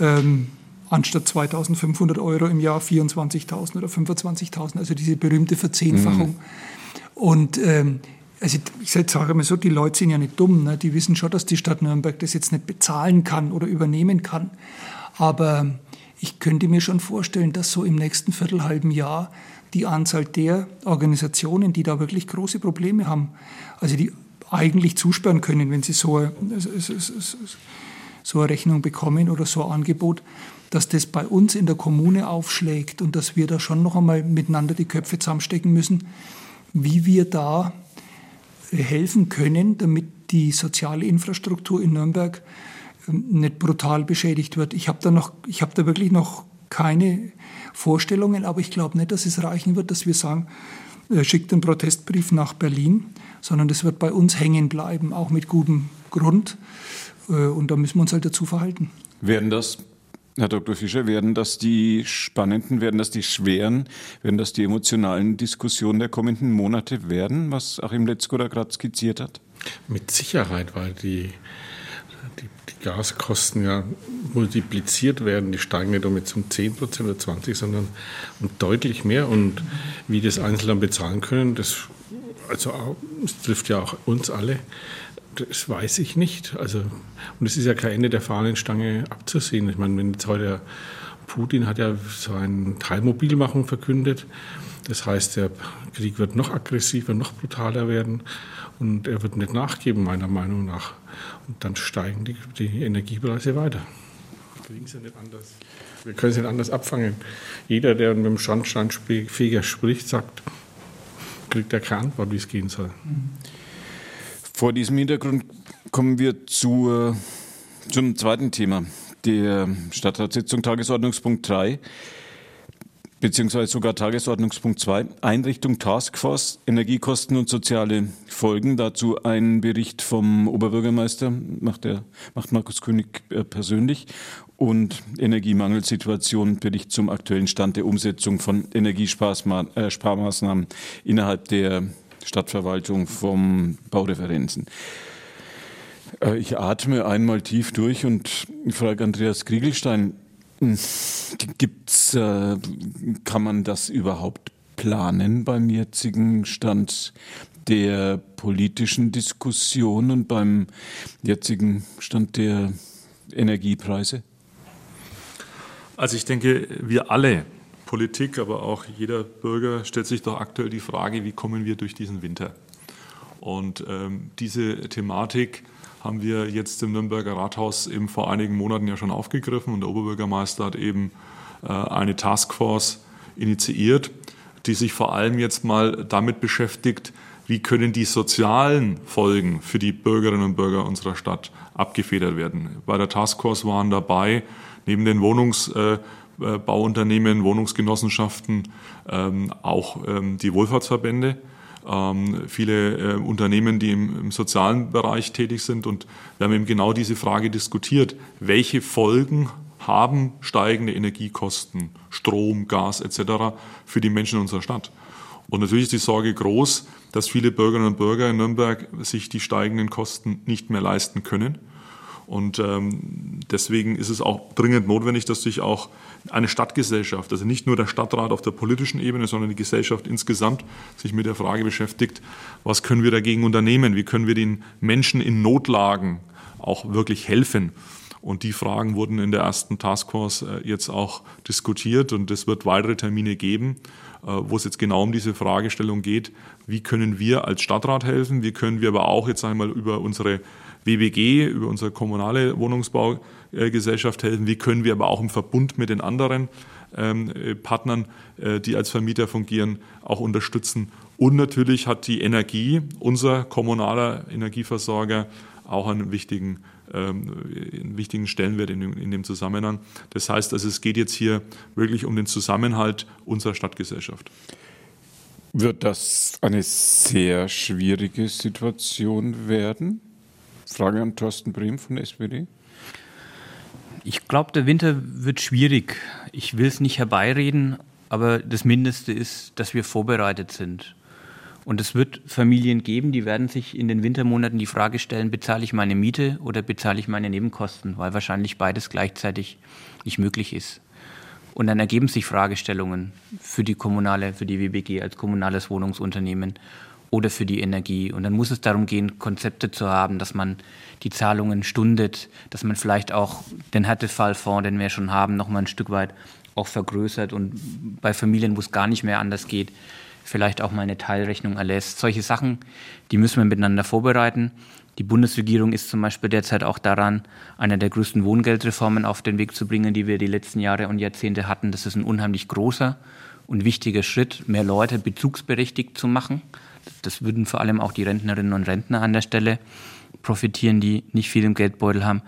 Ähm, anstatt 2.500 Euro im Jahr 24.000 oder 25.000, also diese berühmte Verzehnfachung. Mhm. Und ähm, also ich sage mal so, die Leute sind ja nicht dumm. Ne? Die wissen schon, dass die Stadt Nürnberg das jetzt nicht bezahlen kann oder übernehmen kann. Aber ich könnte mir schon vorstellen, dass so im nächsten Viertelhalben Jahr die Anzahl der Organisationen, die da wirklich große Probleme haben, also die eigentlich zusperren können, wenn sie so, so eine Rechnung bekommen oder so ein Angebot, dass das bei uns in der Kommune aufschlägt und dass wir da schon noch einmal miteinander die Köpfe zusammenstecken müssen, wie wir da helfen können, damit die soziale Infrastruktur in Nürnberg ähm, nicht brutal beschädigt wird. Ich habe da, noch, ich hab da wirklich noch keine Vorstellungen, aber ich glaube nicht, dass es reichen wird, dass wir sagen, äh, schickt einen Protestbrief nach Berlin, sondern das wird bei uns hängen bleiben, auch mit gutem Grund. Äh, und da müssen wir uns halt dazu verhalten. Werden das Herr Dr. Fischer, werden das die spannenden, werden das die schweren, werden das die emotionalen Diskussionen der kommenden Monate werden, was Achim Letzko da gerade skizziert hat? Mit Sicherheit, weil die, die, die, Gaskosten ja multipliziert werden. Die steigen nicht um jetzt um 10 Prozent oder 20, sondern um deutlich mehr. Und wie das Einzelne bezahlen können, das, also das trifft ja auch uns alle. Das weiß ich nicht. Also, und es ist ja kein Ende der Fahnenstange abzusehen. Ich meine, wenn jetzt heute Putin hat ja so eine Teilmobilmachung verkündet. Das heißt, der Krieg wird noch aggressiver, noch brutaler werden und er wird nicht nachgeben, meiner Meinung nach. Und dann steigen die, die Energiepreise weiter. Wir kriegen es ja nicht anders. Wir können es nicht anders abfangen. Jeder, der mit dem Schornsteinfeger spricht, sagt, kriegt er keine Antwort, wie es gehen soll. Mhm. Vor diesem Hintergrund kommen wir zur, zum zweiten Thema der Stadtratssitzung, Tagesordnungspunkt 3, beziehungsweise sogar Tagesordnungspunkt 2, Einrichtung Taskforce, Energiekosten und soziale Folgen. Dazu ein Bericht vom Oberbürgermeister, macht, der, macht Markus König äh, persönlich, und Energiemangelsituation, Bericht zum aktuellen Stand der Umsetzung von Energiesparmaßnahmen äh, innerhalb der Stadtverwaltung vom Baureferenzen. Äh, ich atme einmal tief durch und frage Andreas Kriegelstein, hm, gibt's, äh, kann man das überhaupt planen beim jetzigen Stand der politischen Diskussion und beim jetzigen Stand der Energiepreise? Also ich denke, wir alle Politik, aber auch jeder Bürger stellt sich doch aktuell die Frage, wie kommen wir durch diesen Winter? Und ähm, diese Thematik haben wir jetzt im Nürnberger Rathaus eben vor einigen Monaten ja schon aufgegriffen und der Oberbürgermeister hat eben äh, eine Taskforce initiiert, die sich vor allem jetzt mal damit beschäftigt, wie können die sozialen Folgen für die Bürgerinnen und Bürger unserer Stadt abgefedert werden. Bei der Taskforce waren dabei neben den Wohnungs- äh, Bauunternehmen, Wohnungsgenossenschaften, ähm, auch ähm, die Wohlfahrtsverbände, ähm, viele äh, Unternehmen, die im, sozialen Bereich tätig sind. Und wir haben eben genau diese Frage diskutiert. Welche Folgen haben steigende Energiekosten, Strom, Gas etc. für die Menschen in unserer Stadt? Und natürlich ist die Sorge groß, dass viele Bürgerinnen und Bürger in Nürnberg sich die steigenden Kosten nicht mehr leisten können und ähm, deswegen ist es auch dringend notwendig, dass sich auch eine Stadtgesellschaft, also nicht nur der Stadtrat auf der politischen Ebene, sondern die Gesellschaft insgesamt sich mit der Frage beschäftigt, was können wir dagegen unternehmen, wie können wir den Menschen in Notlagen auch wirklich helfen. Und die Fragen wurden in der ersten Taskforce äh, jetzt auch diskutiert und es wird weitere Termine geben, äh, wo es jetzt genau um diese Fragestellung geht, wie können wir als Stadtrat helfen, wie können wir aber auch jetzt einmal über unsere WBG, über unsere kommunale Wohnungsbaugesellschaft helfen. Wie können wir aber auch im Verbund mit den anderen ähm, Partnern, äh, die als Vermieter fungieren, auch unterstützen. Und natürlich hat die Energie, unser kommunaler Energieversorger, auch einen wichtigen, ähm, einen wichtigen Stellenwert in dem, in dem Zusammenhang. Das heißt, also es geht jetzt hier wirklich um den Zusammenhalt unserer Stadtgesellschaft. Wird das eine sehr schwierige Situation werden? Frage an Thorsten Brehm von der SPD. Ich glaube, der Winter wird schwierig. Ich will es nicht herbeireden, aber das Mindeste ist, dass wir vorbereitet sind. Und es wird Familien geben, die werden sich in den Wintermonaten die Frage stellen, bezahle ich meine Miete oder bezahle ich meine Nebenkosten, weil wahrscheinlich beides gleichzeitig nicht möglich ist. Und dann ergeben sich Fragestellungen für die kommunale, für die WBG als kommunales Wohnungsunternehmen oder für die Energie. Und dann muss es darum gehen, Konzepte zu haben, dass man die Zahlungen stundet, dass man vielleicht auch den Härtefallfonds, den wir schon haben, noch mal ein Stück weit auch vergrößert und bei Familien, wo es gar nicht mehr anders geht, vielleicht auch mal eine Teilrechnung erlässt. Solche Sachen, die müssen wir miteinander vorbereiten. Die Bundesregierung ist zum Beispiel derzeit auch daran, eine der größten Wohngeldreformen auf den Weg zu bringen, die wir die letzten Jahre und Jahrzehnte hatten. Das ist ein unheimlich großer und wichtiger Schritt, mehr Leute bezugsberechtigt zu machen. Das würden vor allem auch die Rentnerinnen und Rentner an der Stelle profitieren, die nicht viel im Geldbeutel haben.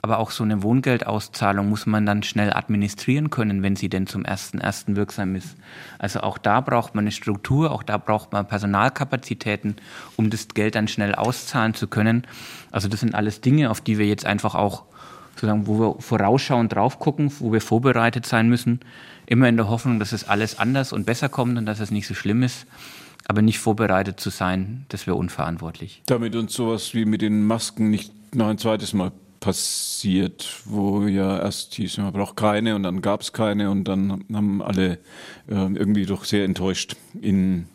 Aber auch so eine Wohngeldauszahlung muss man dann schnell administrieren können, wenn sie denn zum ersten ersten wirksam ist. Also auch da braucht man eine Struktur, auch da braucht man Personalkapazitäten, um das Geld dann schnell auszahlen zu können. Also das sind alles Dinge, auf die wir jetzt einfach auch sozusagen, wo wir vorausschauend drauf gucken, wo wir vorbereitet sein müssen, immer in der Hoffnung, dass es alles anders und besser kommt und dass es nicht so schlimm ist. Aber nicht vorbereitet zu sein, das wäre unverantwortlich. Damit uns sowas wie mit den Masken nicht noch ein zweites Mal passiert, wo ja erst hieß, man braucht keine und dann gab es keine und dann haben alle äh, irgendwie doch sehr enttäuscht in,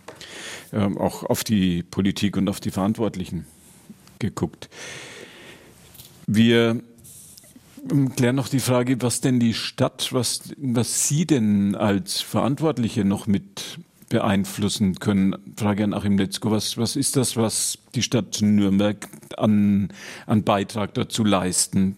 äh, auch auf die Politik und auf die Verantwortlichen geguckt. Wir ähm, klären noch die Frage, was denn die Stadt, was, was Sie denn als Verantwortliche noch mit beeinflussen können. Frage an Achim Letzko, was, was ist das, was die Stadt Nürnberg an, an Beitrag dazu leisten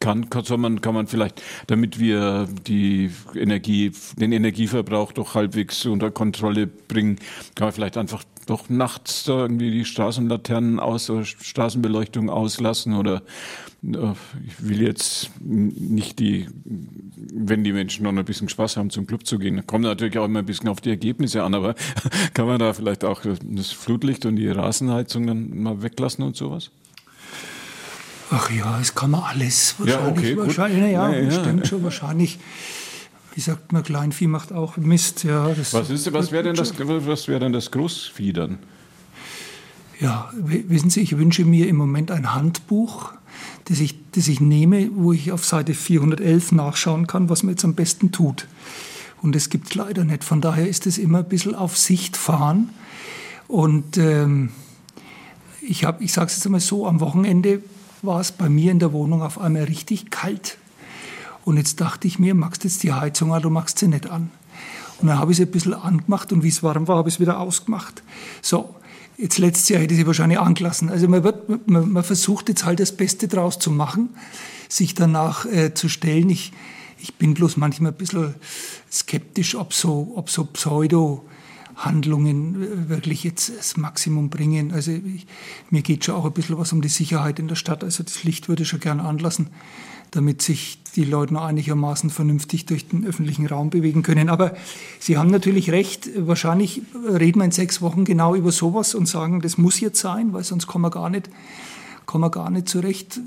kann, kann, man, kann man vielleicht, damit wir die Energie, den Energieverbrauch doch halbwegs unter Kontrolle bringen, kann man vielleicht einfach doch nachts irgendwie die Straßenlaternen aus oder Straßenbeleuchtung auslassen oder ich will jetzt nicht die, wenn die Menschen noch ein bisschen Spaß haben, zum Club zu gehen. Kommt natürlich auch immer ein bisschen auf die Ergebnisse an, aber kann man da vielleicht auch das Flutlicht und die Rasenheizung dann mal weglassen und sowas? Ach ja, es kann man alles. Wahrscheinlich, ja, okay, wahrscheinlich, ja, ja, ja, stimmt schon, wahrscheinlich. Wie sagt man, Kleinvieh macht auch Mist. Ja, das was was wäre denn, das, wär denn das Großvieh dann? Ja, wissen Sie, ich wünsche mir im Moment ein Handbuch das ich, das ich nehme, wo ich auf Seite 411 nachschauen kann, was man jetzt am besten tut. Und das gibt es leider nicht. Von daher ist es immer ein bisschen auf Sicht fahren. Und ähm, ich, ich sage es jetzt einmal so, am Wochenende war es bei mir in der Wohnung auf einmal richtig kalt. Und jetzt dachte ich mir, machst jetzt die Heizung an, du machst sie nicht an. Und dann habe ich sie ein bisschen angemacht und wie es warm war, habe ich es wieder ausgemacht. So, Jetzt letztes Jahr hätte sie wahrscheinlich angelassen. Also man, wird, man, man, versucht jetzt halt das Beste draus zu machen, sich danach äh, zu stellen. Ich, ich bin bloß manchmal ein bisschen skeptisch, ob so, ob so Pseudo-Handlungen äh, wirklich jetzt das Maximum bringen. Also ich, mir geht schon auch ein bisschen was um die Sicherheit in der Stadt. Also das Licht würde ich schon gerne anlassen damit sich die Leute noch einigermaßen vernünftig durch den öffentlichen Raum bewegen können. Aber Sie haben natürlich recht, wahrscheinlich reden wir in sechs Wochen genau über sowas und sagen, das muss jetzt sein, weil sonst kommen wir gar nicht komme gar nicht zurecht.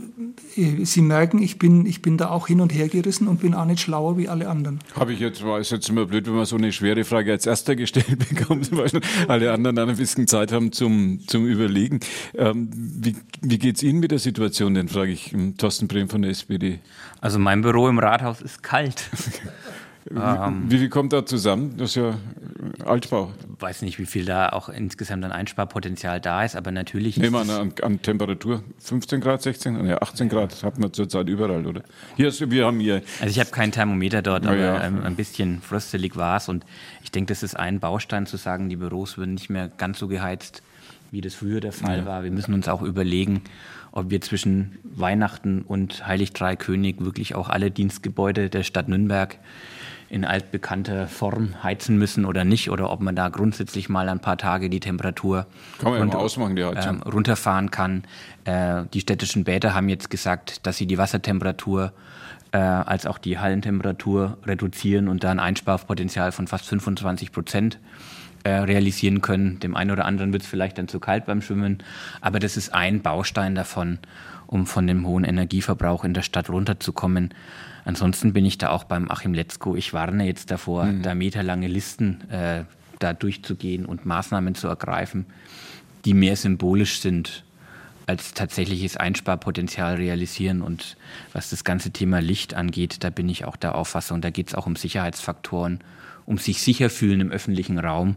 Sie merken, ich bin, ich bin da auch hin und her gerissen und bin auch nicht schlauer wie alle anderen. Habe ich jetzt, war es jetzt immer blöd, wenn man so eine schwere Frage als erster gestellt bekommt, weil alle anderen dann ein bisschen Zeit haben zum, zum Überlegen. Ähm, wie wie geht es Ihnen mit der Situation, denn frage ich Thorsten Brehm von der SPD. Also mein Büro im Rathaus ist kalt. Wie, ähm, wie, viel kommt da zusammen? Das ist ja Altbau. Ich weiß nicht, wie viel da auch insgesamt an Einsparpotenzial da ist, aber natürlich. Nehmen wir an, an, Temperatur 15 Grad, 16, ja, 18 Grad hat man zurzeit überall, oder? Hier ist, wir haben hier. Also ich habe kein Thermometer dort, aber ja. ein, ein, bisschen fröstelig war es und ich denke, das ist ein Baustein zu sagen, die Büros würden nicht mehr ganz so geheizt, wie das früher der Fall ja. war. Wir müssen uns auch überlegen, ob wir zwischen Weihnachten und Heilig Drei König wirklich auch alle Dienstgebäude der Stadt Nürnberg in altbekannter Form heizen müssen oder nicht, oder ob man da grundsätzlich mal ein paar Tage die Temperatur kann man runter, ausmachen, die Heizung. Äh, runterfahren kann. Äh, die städtischen Bäder haben jetzt gesagt, dass sie die Wassertemperatur äh, als auch die Hallentemperatur reduzieren und da ein Einsparpotenzial von fast 25 Prozent äh, realisieren können. Dem einen oder anderen wird es vielleicht dann zu kalt beim Schwimmen, aber das ist ein Baustein davon, um von dem hohen Energieverbrauch in der Stadt runterzukommen. Ansonsten bin ich da auch beim Achim Letzko. Ich warne jetzt davor, mhm. da meterlange Listen äh, da durchzugehen und Maßnahmen zu ergreifen, die mehr symbolisch sind als tatsächliches Einsparpotenzial realisieren. Und was das ganze Thema Licht angeht, da bin ich auch der Auffassung, da geht es auch um Sicherheitsfaktoren, um sich sicher fühlen im öffentlichen Raum.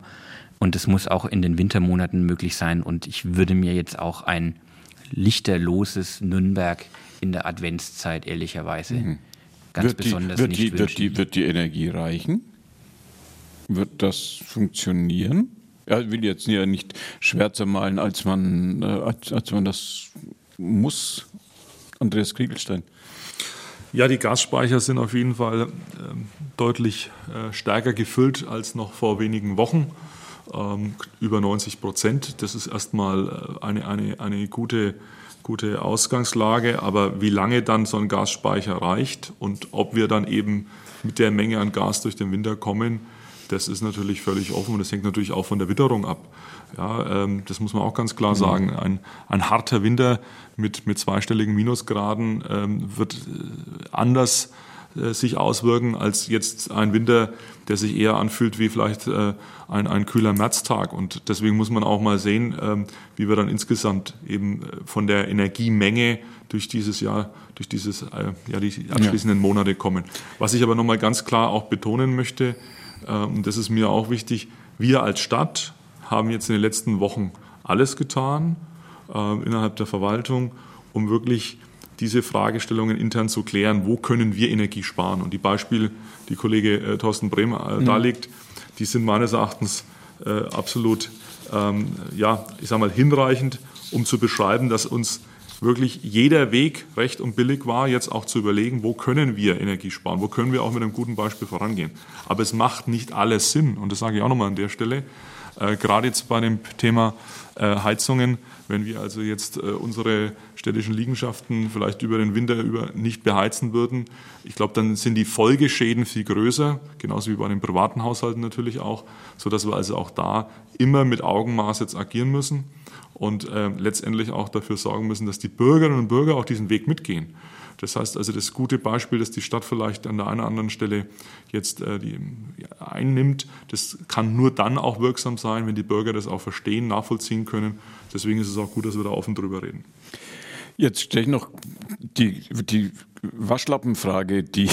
Und es muss auch in den Wintermonaten möglich sein. Und ich würde mir jetzt auch ein lichterloses Nürnberg in der Adventszeit ehrlicherweise mhm. Ganz wird besonders die, wird nicht die, wünschen. Wird die, wird die Energie reichen? Wird das funktionieren? Ich will jetzt ja nicht schwärzer malen, als man, äh, als, als man das muss. Andreas Kriegelstein. Ja, die Gasspeicher sind auf jeden Fall äh, deutlich äh, stärker gefüllt als noch vor wenigen Wochen. Ähm, über 90 Prozent. Das ist erstmal äh, eine, eine, eine gute, gute Ausgangslage. Aber wie lange dann so ein Gasspeicher reicht und ob wir dann eben mit der Menge an Gas durch den Winter kommen, das ist natürlich völlig offen und das hängt natürlich auch von der Witterung ab. Ja, ähm, das muss man auch ganz klar mhm. sagen. Ein, ein harter Winter mit, mit zweistelligen Minusgraden ähm, wird äh, anders äh, sich auswirken als jetzt ein Winter, der sich eher anfühlt wie vielleicht äh, ein, ein kühler Märztag. Und deswegen muss man auch mal sehen, ähm, wie wir dann insgesamt eben äh, von der Energiemenge durch dieses Jahr, durch dieses, äh, ja, die abschließenden. Monate kommen. Was ich aber nochmal ganz klar auch betonen möchte, und ähm, das ist mir auch wichtig, wir als Stadt haben jetzt in den letzten Wochen alles getan äh, innerhalb der Verwaltung, um wirklich diese Fragestellungen intern zu klären, wo können wir Energie sparen. Und die Beispiele, die Kollege äh, Thorsten Bremer äh, mhm. darlegt, die sind meines Erachtens äh, absolut ähm, ja, ich sag mal, hinreichend, um zu beschreiben, dass uns wirklich jeder Weg recht und billig war, jetzt auch zu überlegen, wo können wir Energie sparen, wo können wir auch mit einem guten Beispiel vorangehen. Aber es macht nicht alles Sinn, und das sage ich auch nochmal an der Stelle, äh, gerade jetzt bei dem Thema äh, Heizungen, wenn wir also jetzt äh, unsere städtischen Liegenschaften vielleicht über den Winter über nicht beheizen würden, ich glaube, dann sind die Folgeschäden viel größer, genauso wie bei den privaten Haushalten natürlich auch, sodass wir also auch da immer mit Augenmaß jetzt agieren müssen und äh, letztendlich auch dafür sorgen müssen, dass die Bürgerinnen und Bürger auch diesen Weg mitgehen. Das heißt also, das gute Beispiel, das die Stadt vielleicht an der einen oder anderen Stelle jetzt äh, die, ja, einnimmt, das kann nur dann auch wirksam sein, wenn die Bürger das auch verstehen, nachvollziehen können. Deswegen ist es auch gut, dass wir da offen drüber reden. Jetzt stelle ich noch die, die Waschlappenfrage, die,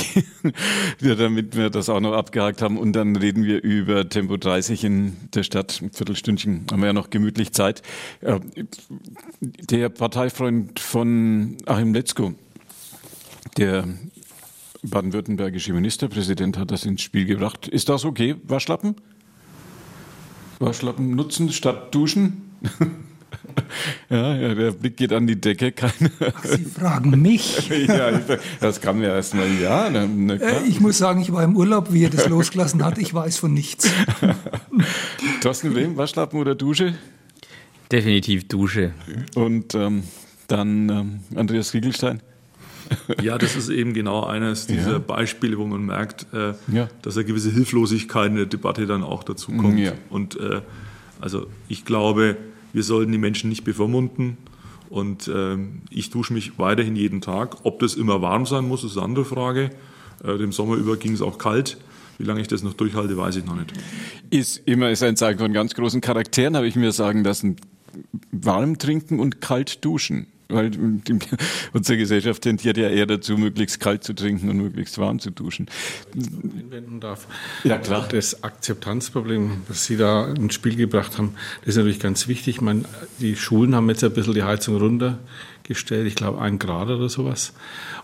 damit wir das auch noch abgehakt haben. Und dann reden wir über Tempo 30 in der Stadt. Ein Viertelstündchen haben wir ja noch gemütlich Zeit. Äh, der Parteifreund von Achim Letzko, der baden-württembergische Ministerpräsident, hat das ins Spiel gebracht. Ist das okay, Waschlappen? Waschlappen nutzen statt duschen? Ja, ja, der Blick geht an die Decke. Keine Ach, Sie fragen mich. ja, das kam ja erst mal, ja. Na, na äh, ich muss sagen, ich war im Urlaub, wie er das losgelassen hat. Ich weiß von nichts. Thorsten Brehm, Waschlappen oder Dusche? Definitiv Dusche. Und ähm, dann ähm, Andreas Riegelstein? Ja, das ist eben genau eines dieser ja. Beispiele, wo man merkt, äh, ja. dass eine gewisse Hilflosigkeit in der Debatte dann auch dazu kommt. Ja. Und äh, also ich glaube, wir sollten die Menschen nicht bevormunden. Und äh, ich dusche mich weiterhin jeden Tag. Ob das immer warm sein muss, ist eine andere Frage. Äh, dem Sommer über ging es auch kalt. Wie lange ich das noch durchhalte, weiß ich noch nicht. Ist immer ist ein Zeichen von ganz großen Charakteren, habe ich mir sagen lassen. Warm trinken und kalt duschen weil unsere Gesellschaft tendiert ja eher dazu, möglichst kalt zu trinken und möglichst warm zu duschen. Einwenden darf. Ja, klar. Das Akzeptanzproblem, was Sie da ins Spiel gebracht haben, das ist natürlich ganz wichtig. Ich meine, die Schulen haben jetzt ein bisschen die Heizung runtergestellt, ich glaube ein Grad oder sowas.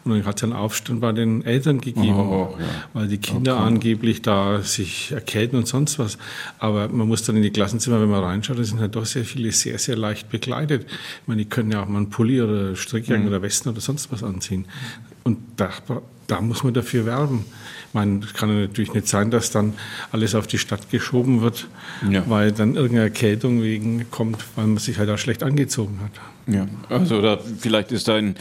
Und dann hat es einen Aufstand bei den Eltern gegeben, oh, ja. weil die Kinder okay. angeblich da sich erkälten und sonst was. Aber man muss dann in die Klassenzimmer, wenn man reinschaut, da sind halt doch sehr viele sehr, sehr leicht bekleidet. Ich meine, die können ja auch mal einen Pulli oder Strickjacken mhm. oder Westen oder sonst was anziehen. Und da, da muss man dafür werben. Ich meine, es kann natürlich nicht sein, dass dann alles auf die Stadt geschoben wird, ja. weil dann irgendeine Erkältung wegen kommt, weil man sich halt auch schlecht angezogen hat. Ja, also oder vielleicht ist da in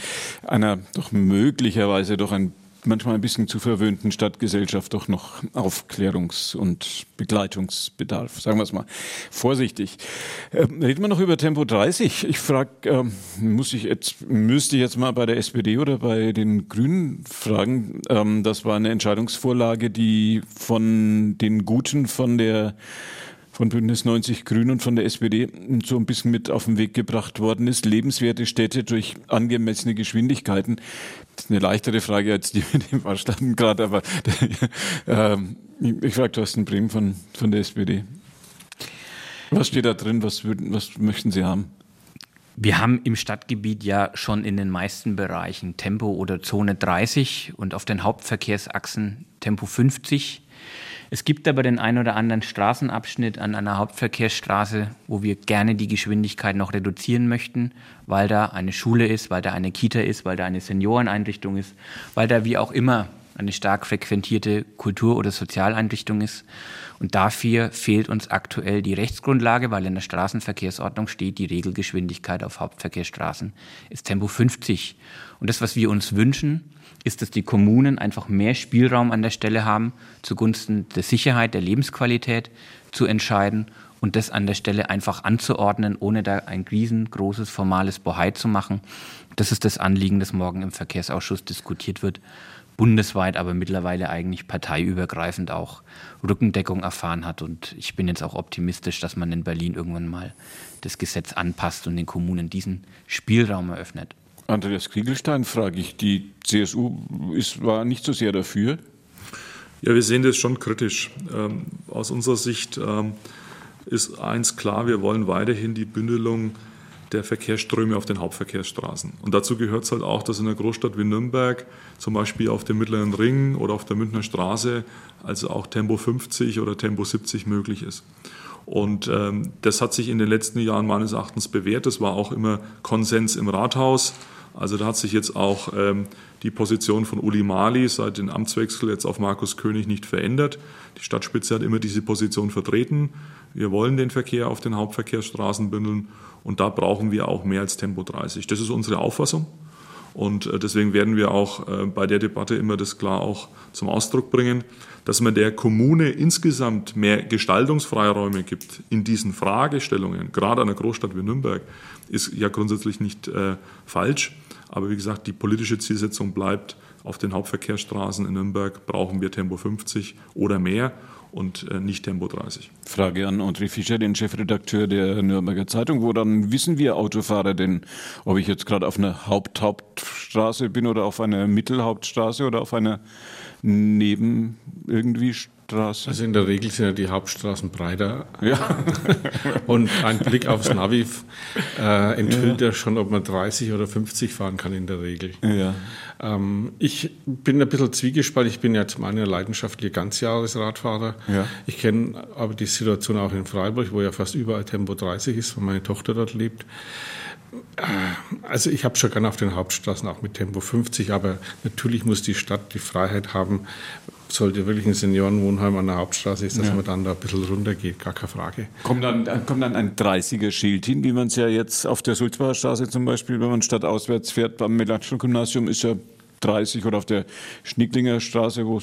einer doch möglicherweise doch ein manchmal ein bisschen zu verwöhnten Stadtgesellschaft doch noch Aufklärungs- und Begleitungsbedarf, sagen wir es mal vorsichtig. Ähm, reden wir noch über Tempo 30. Ich frage, ähm, muss ich jetzt, müsste ich jetzt mal bei der SPD oder bei den Grünen fragen. Ähm, das war eine Entscheidungsvorlage, die von den Guten von der von Bündnis 90 Grün und von der SPD so ein bisschen mit auf den Weg gebracht worden ist. Lebenswerte Städte durch angemessene Geschwindigkeiten. Ist eine leichtere Frage als die mit dem Verstanden gerade, aber äh, ich frage Thorsten Brehm von, von der SPD. Was steht da drin? Was, würden, was möchten Sie haben? Wir haben im Stadtgebiet ja schon in den meisten Bereichen Tempo oder Zone 30 und auf den Hauptverkehrsachsen Tempo 50. Es gibt aber den einen oder anderen Straßenabschnitt an einer Hauptverkehrsstraße, wo wir gerne die Geschwindigkeit noch reduzieren möchten, weil da eine Schule ist, weil da eine Kita ist, weil da eine Senioreneinrichtung ist, weil da wie auch immer eine stark frequentierte Kultur- oder Sozialeinrichtung ist. Und dafür fehlt uns aktuell die Rechtsgrundlage, weil in der Straßenverkehrsordnung steht, die Regelgeschwindigkeit auf Hauptverkehrsstraßen ist Tempo 50. Und das, was wir uns wünschen, ist, dass die Kommunen einfach mehr Spielraum an der Stelle haben, zugunsten der Sicherheit, der Lebensqualität zu entscheiden und das an der Stelle einfach anzuordnen, ohne da ein riesengroßes formales Bohai zu machen. Das ist das Anliegen, das morgen im Verkehrsausschuss diskutiert wird, bundesweit, aber mittlerweile eigentlich parteiübergreifend auch Rückendeckung erfahren hat. Und ich bin jetzt auch optimistisch, dass man in Berlin irgendwann mal das Gesetz anpasst und den Kommunen diesen Spielraum eröffnet. Andreas Kriegelstein frage ich, die CSU ist, war nicht so sehr dafür. Ja, wir sehen das schon kritisch. Ähm, aus unserer Sicht ähm, ist eins klar, wir wollen weiterhin die Bündelung der Verkehrsströme auf den Hauptverkehrsstraßen. Und dazu gehört es halt auch, dass in einer Großstadt wie Nürnberg, zum Beispiel auf dem Mittleren Ring oder auf der Münchner Straße, also auch Tempo 50 oder Tempo 70 möglich ist. Und ähm, das hat sich in den letzten Jahren meines Erachtens bewährt. Das war auch immer Konsens im Rathaus. Also da hat sich jetzt auch ähm, die Position von Uli Mali seit dem Amtswechsel jetzt auf Markus König nicht verändert. Die Stadtspitze hat immer diese Position vertreten. Wir wollen den Verkehr auf den Hauptverkehrsstraßen bündeln und da brauchen wir auch mehr als Tempo 30. Das ist unsere Auffassung. Und äh, deswegen werden wir auch äh, bei der Debatte immer das klar auch zum Ausdruck bringen, dass man der Kommune insgesamt mehr Gestaltungsfreiräume gibt in diesen Fragestellungen, gerade einer Großstadt wie Nürnberg, ist ja grundsätzlich nicht äh, falsch. Aber wie gesagt, die politische Zielsetzung bleibt, auf den Hauptverkehrsstraßen in Nürnberg brauchen wir Tempo 50 oder mehr und äh, nicht Tempo 30. Frage an André Fischer, den Chefredakteur der Nürnberger Zeitung. Woran wissen wir Autofahrer denn, ob ich jetzt gerade auf einer Haupthauptstraße bin oder auf einer Mittelhauptstraße oder auf einer Neben irgendwie Straße? Also in der Regel sind ja die Hauptstraßen breiter. Ja. und ein Blick aufs Navi äh, enthüllt ja. ja. schon, ob man 30 oder 50 fahren kann in der Regel. Ja. Ähm, ich bin ein bisschen zwiegespalten. Ich bin ja zum einen leidenschaftlicher Ganzjahresradfahrer. Ja. Ich kenne aber die Situation auch in Freiburg, wo ja fast überall Tempo 30 ist, weil meine Tochter dort lebt. Äh, also ich habe schon gerne auf den Hauptstraßen auch mit Tempo 50, aber natürlich muss die Stadt die Freiheit haben, sollte wirklich ein Seniorenwohnheim an der Hauptstraße ist, dass ja. man dann da ein bisschen runtergeht, gar keine Frage. Kommt dann, kommt dann ein 30er-Schild hin, wie man es ja jetzt auf der Sulzbacher Straße zum Beispiel, wenn man stadtauswärts fährt, beim Melanchthon-Gymnasium ist ja 30 oder auf der Schnicklinger Straße, wo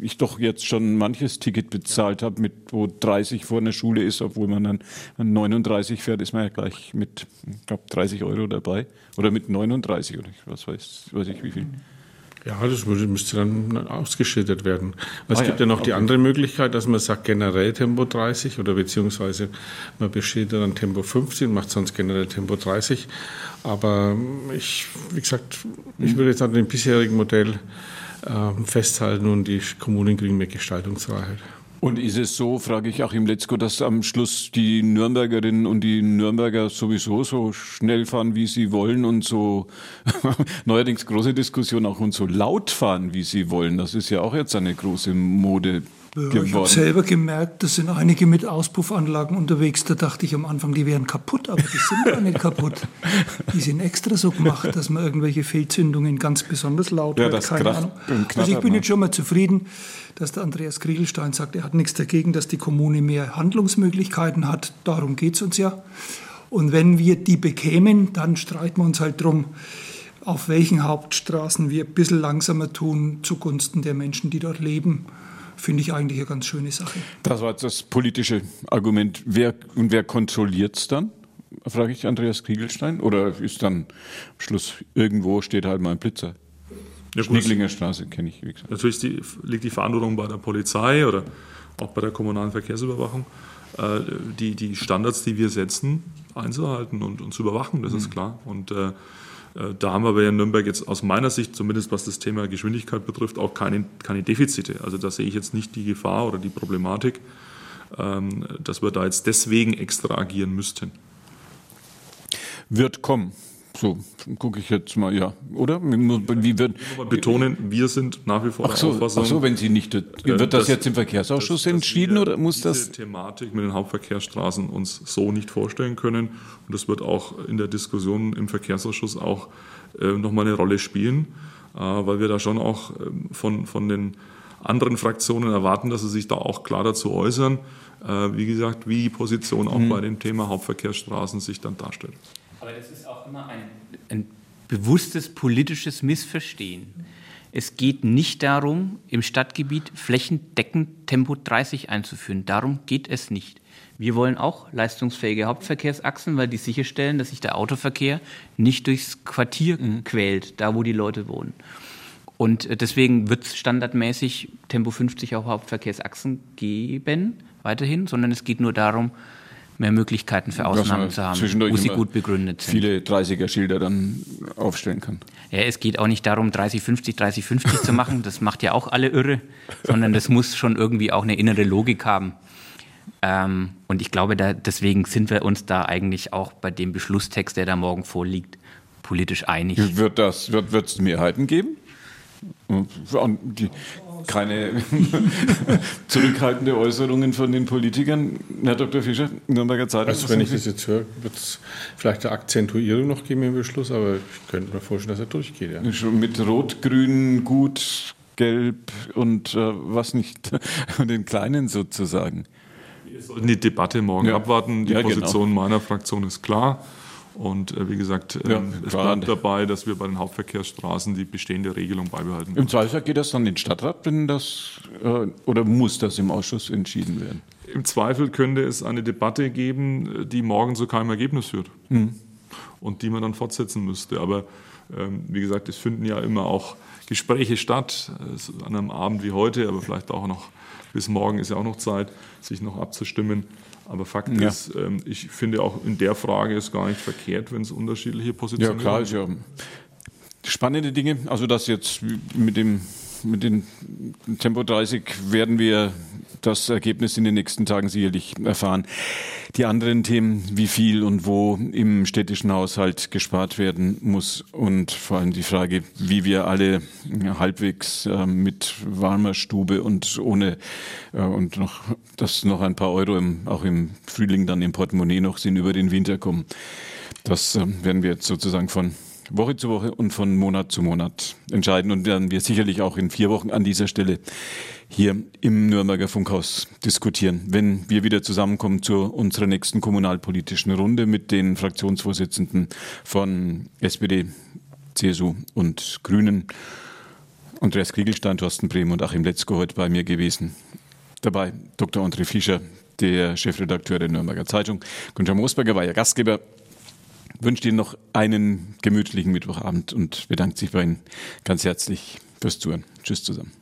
ich doch jetzt schon manches Ticket bezahlt habe, mit wo 30 vor einer Schule ist, obwohl man dann 39 fährt, ist man ja gleich mit, ich glaube, 30 Euro dabei. Oder mit 39 oder was weiß, weiß ich wie viel. Ja, das müsste dann ausgeschildert werden. Es ah, gibt ja, ja noch okay. die andere Möglichkeit, dass man sagt generell Tempo 30 oder beziehungsweise man beschildert dann Tempo 50 und macht sonst generell Tempo 30. Aber ich, wie gesagt, ich würde jetzt an dem bisherigen Modell äh, festhalten und die Kommunen kriegen mehr Gestaltungsfreiheit. Und ist es so, frage ich Achim Letzko, dass am Schluss die Nürnbergerinnen und die Nürnberger sowieso so schnell fahren, wie sie wollen und so neuerdings große Diskussion auch und so laut fahren, wie sie wollen? Das ist ja auch jetzt eine große Mode ja, ich habe selber gemerkt, da sind einige mit Auspuffanlagen unterwegs. Da dachte ich am Anfang, die wären kaputt, aber die sind gar nicht kaputt. Die sind extra so gemacht, dass man irgendwelche Fehlzündungen ganz besonders laut ja, wird. Keine Ahnung. Also ich bin jetzt schon mal zufrieden, dass der Andreas Kriegelstein sagt, er hat nichts dagegen, dass die Kommune mehr Handlungsmöglichkeiten hat. Darum geht es uns ja. Und wenn wir die bekämen, dann streiten wir uns halt drum, auf welchen Hauptstraßen wir ein bisschen langsamer tun zugunsten der Menschen, die dort leben finde ich eigentlich eine ganz schöne Sache. Das war jetzt das politische Argument. Wer, und wer kontrolliert es dann? Frage ich Andreas Kriegelstein. Oder ist dann am Schluss irgendwo steht halt mal ein Blitzer? Ja, Schneeklinger Straße kenne ich, wie gesagt. Natürlich die, liegt die Verantwortung bei der Polizei oder auch bei der kommunalen Verkehrsüberwachung, äh, die, die Standards, die wir setzen, einzuhalten und, und zu überwachen, das mhm. ist klar. Und äh, äh, da haben wir bei Nürnberg jetzt aus meiner Sicht, zumindest was das Thema Geschwindigkeit betrifft, auch keine, keine Defizite. Also da sehe ich jetzt nicht die Gefahr oder die Problematik, ähm, dass wir da jetzt deswegen extra agieren müssten. Wird kommen. So gucke ich jetzt mal, ja, oder? Wie wird betonen, wir sind nach wie vor ach so, der Auffassung. Ach so, wenn Sie nicht, wird das, das jetzt im Verkehrsausschuss dass, entschieden dass oder muss das? Diese Thematik mit den Hauptverkehrsstraßen uns so nicht vorstellen können und das wird auch in der Diskussion im Verkehrsausschuss auch äh, nochmal eine Rolle spielen, äh, weil wir da schon auch äh, von, von den anderen Fraktionen erwarten, dass sie sich da auch klar dazu äußern. Äh, wie gesagt, wie die Position auch mhm. bei dem Thema Hauptverkehrsstraßen sich dann darstellt. Aber das ist auch immer ein, ein bewusstes politisches Missverstehen. Es geht nicht darum, im Stadtgebiet flächendeckend Tempo 30 einzuführen. Darum geht es nicht. Wir wollen auch leistungsfähige Hauptverkehrsachsen, weil die sicherstellen, dass sich der Autoverkehr nicht durchs Quartier mhm. quält, da wo die Leute wohnen. Und äh, deswegen wird es standardmäßig Tempo 50 auf Hauptverkehrsachsen geben, weiterhin, sondern es geht nur darum, mehr Möglichkeiten für Ausnahmen zu haben, wo sie gut begründet sind. Viele 30er-Schilder dann aufstellen kann. Ja, es geht auch nicht darum, 30, 50, 30, 50 zu machen. Das macht ja auch alle irre, sondern das muss schon irgendwie auch eine innere Logik haben. Ähm, und ich glaube, da, deswegen sind wir uns da eigentlich auch bei dem Beschlusstext, der da morgen vorliegt, politisch einig. Wird es wird, Mehrheiten geben? Die, keine zurückhaltende Äußerungen von den Politikern. Herr Dr. Fischer, Nürnberger Zeitung. Also wenn ich das jetzt höre, wird es vielleicht eine Akzentuierung noch geben im Beschluss, aber ich könnte mir vorstellen, dass er durchgeht. Ja. Schon mit Rot, Grün, Gut, Gelb und äh, was nicht, den Kleinen sozusagen. Wir sollten die Debatte morgen ja. abwarten. Die ja, genau. Position genau. meiner Fraktion ist klar. Und äh, wie gesagt, ja, ähm, es bleibt dabei, dass wir bei den Hauptverkehrsstraßen die bestehende Regelung beibehalten. Im Zweifel geht das dann in den Stadtrat, wenn das äh, oder muss das im Ausschuss entschieden werden? Im Zweifel könnte es eine Debatte geben, die morgen zu keinem Ergebnis führt mhm. und die man dann fortsetzen müsste. Aber ähm, wie gesagt, es finden ja immer auch Gespräche statt, äh, an einem Abend wie heute, aber vielleicht auch noch bis morgen ist ja auch noch Zeit, sich noch abzustimmen. Aber Fakt ja. ist, ähm, ich finde auch in der Frage ist gar nicht verkehrt, wenn es unterschiedliche Positionen gibt. Ja, klar, ist ja spannende Dinge. Also das jetzt mit dem mit dem Tempo 30 werden wir das Ergebnis in den nächsten Tagen sicherlich erfahren. Die anderen Themen, wie viel und wo im städtischen Haushalt gespart werden muss und vor allem die Frage, wie wir alle halbwegs äh, mit warmer Stube und ohne äh, und noch, dass noch ein paar Euro im, auch im Frühling dann im Portemonnaie noch sind über den Winter kommen. Das äh, werden wir jetzt sozusagen von Woche zu Woche und von Monat zu Monat entscheiden und werden wir sicherlich auch in vier Wochen an dieser Stelle hier im Nürnberger Funkhaus diskutieren, wenn wir wieder zusammenkommen zu unserer nächsten kommunalpolitischen Runde mit den Fraktionsvorsitzenden von SPD, CSU und Grünen. Andreas Kriegelstein, Thorsten Brehm und Achim Letzko heute bei mir gewesen. Dabei Dr. André Fischer, der Chefredakteur der Nürnberger Zeitung. Günther Moosberger war ja Gastgeber wünsche Ihnen noch einen gemütlichen Mittwochabend und bedanke sich bei Ihnen ganz herzlich fürs Zuhören. Tschüss zusammen.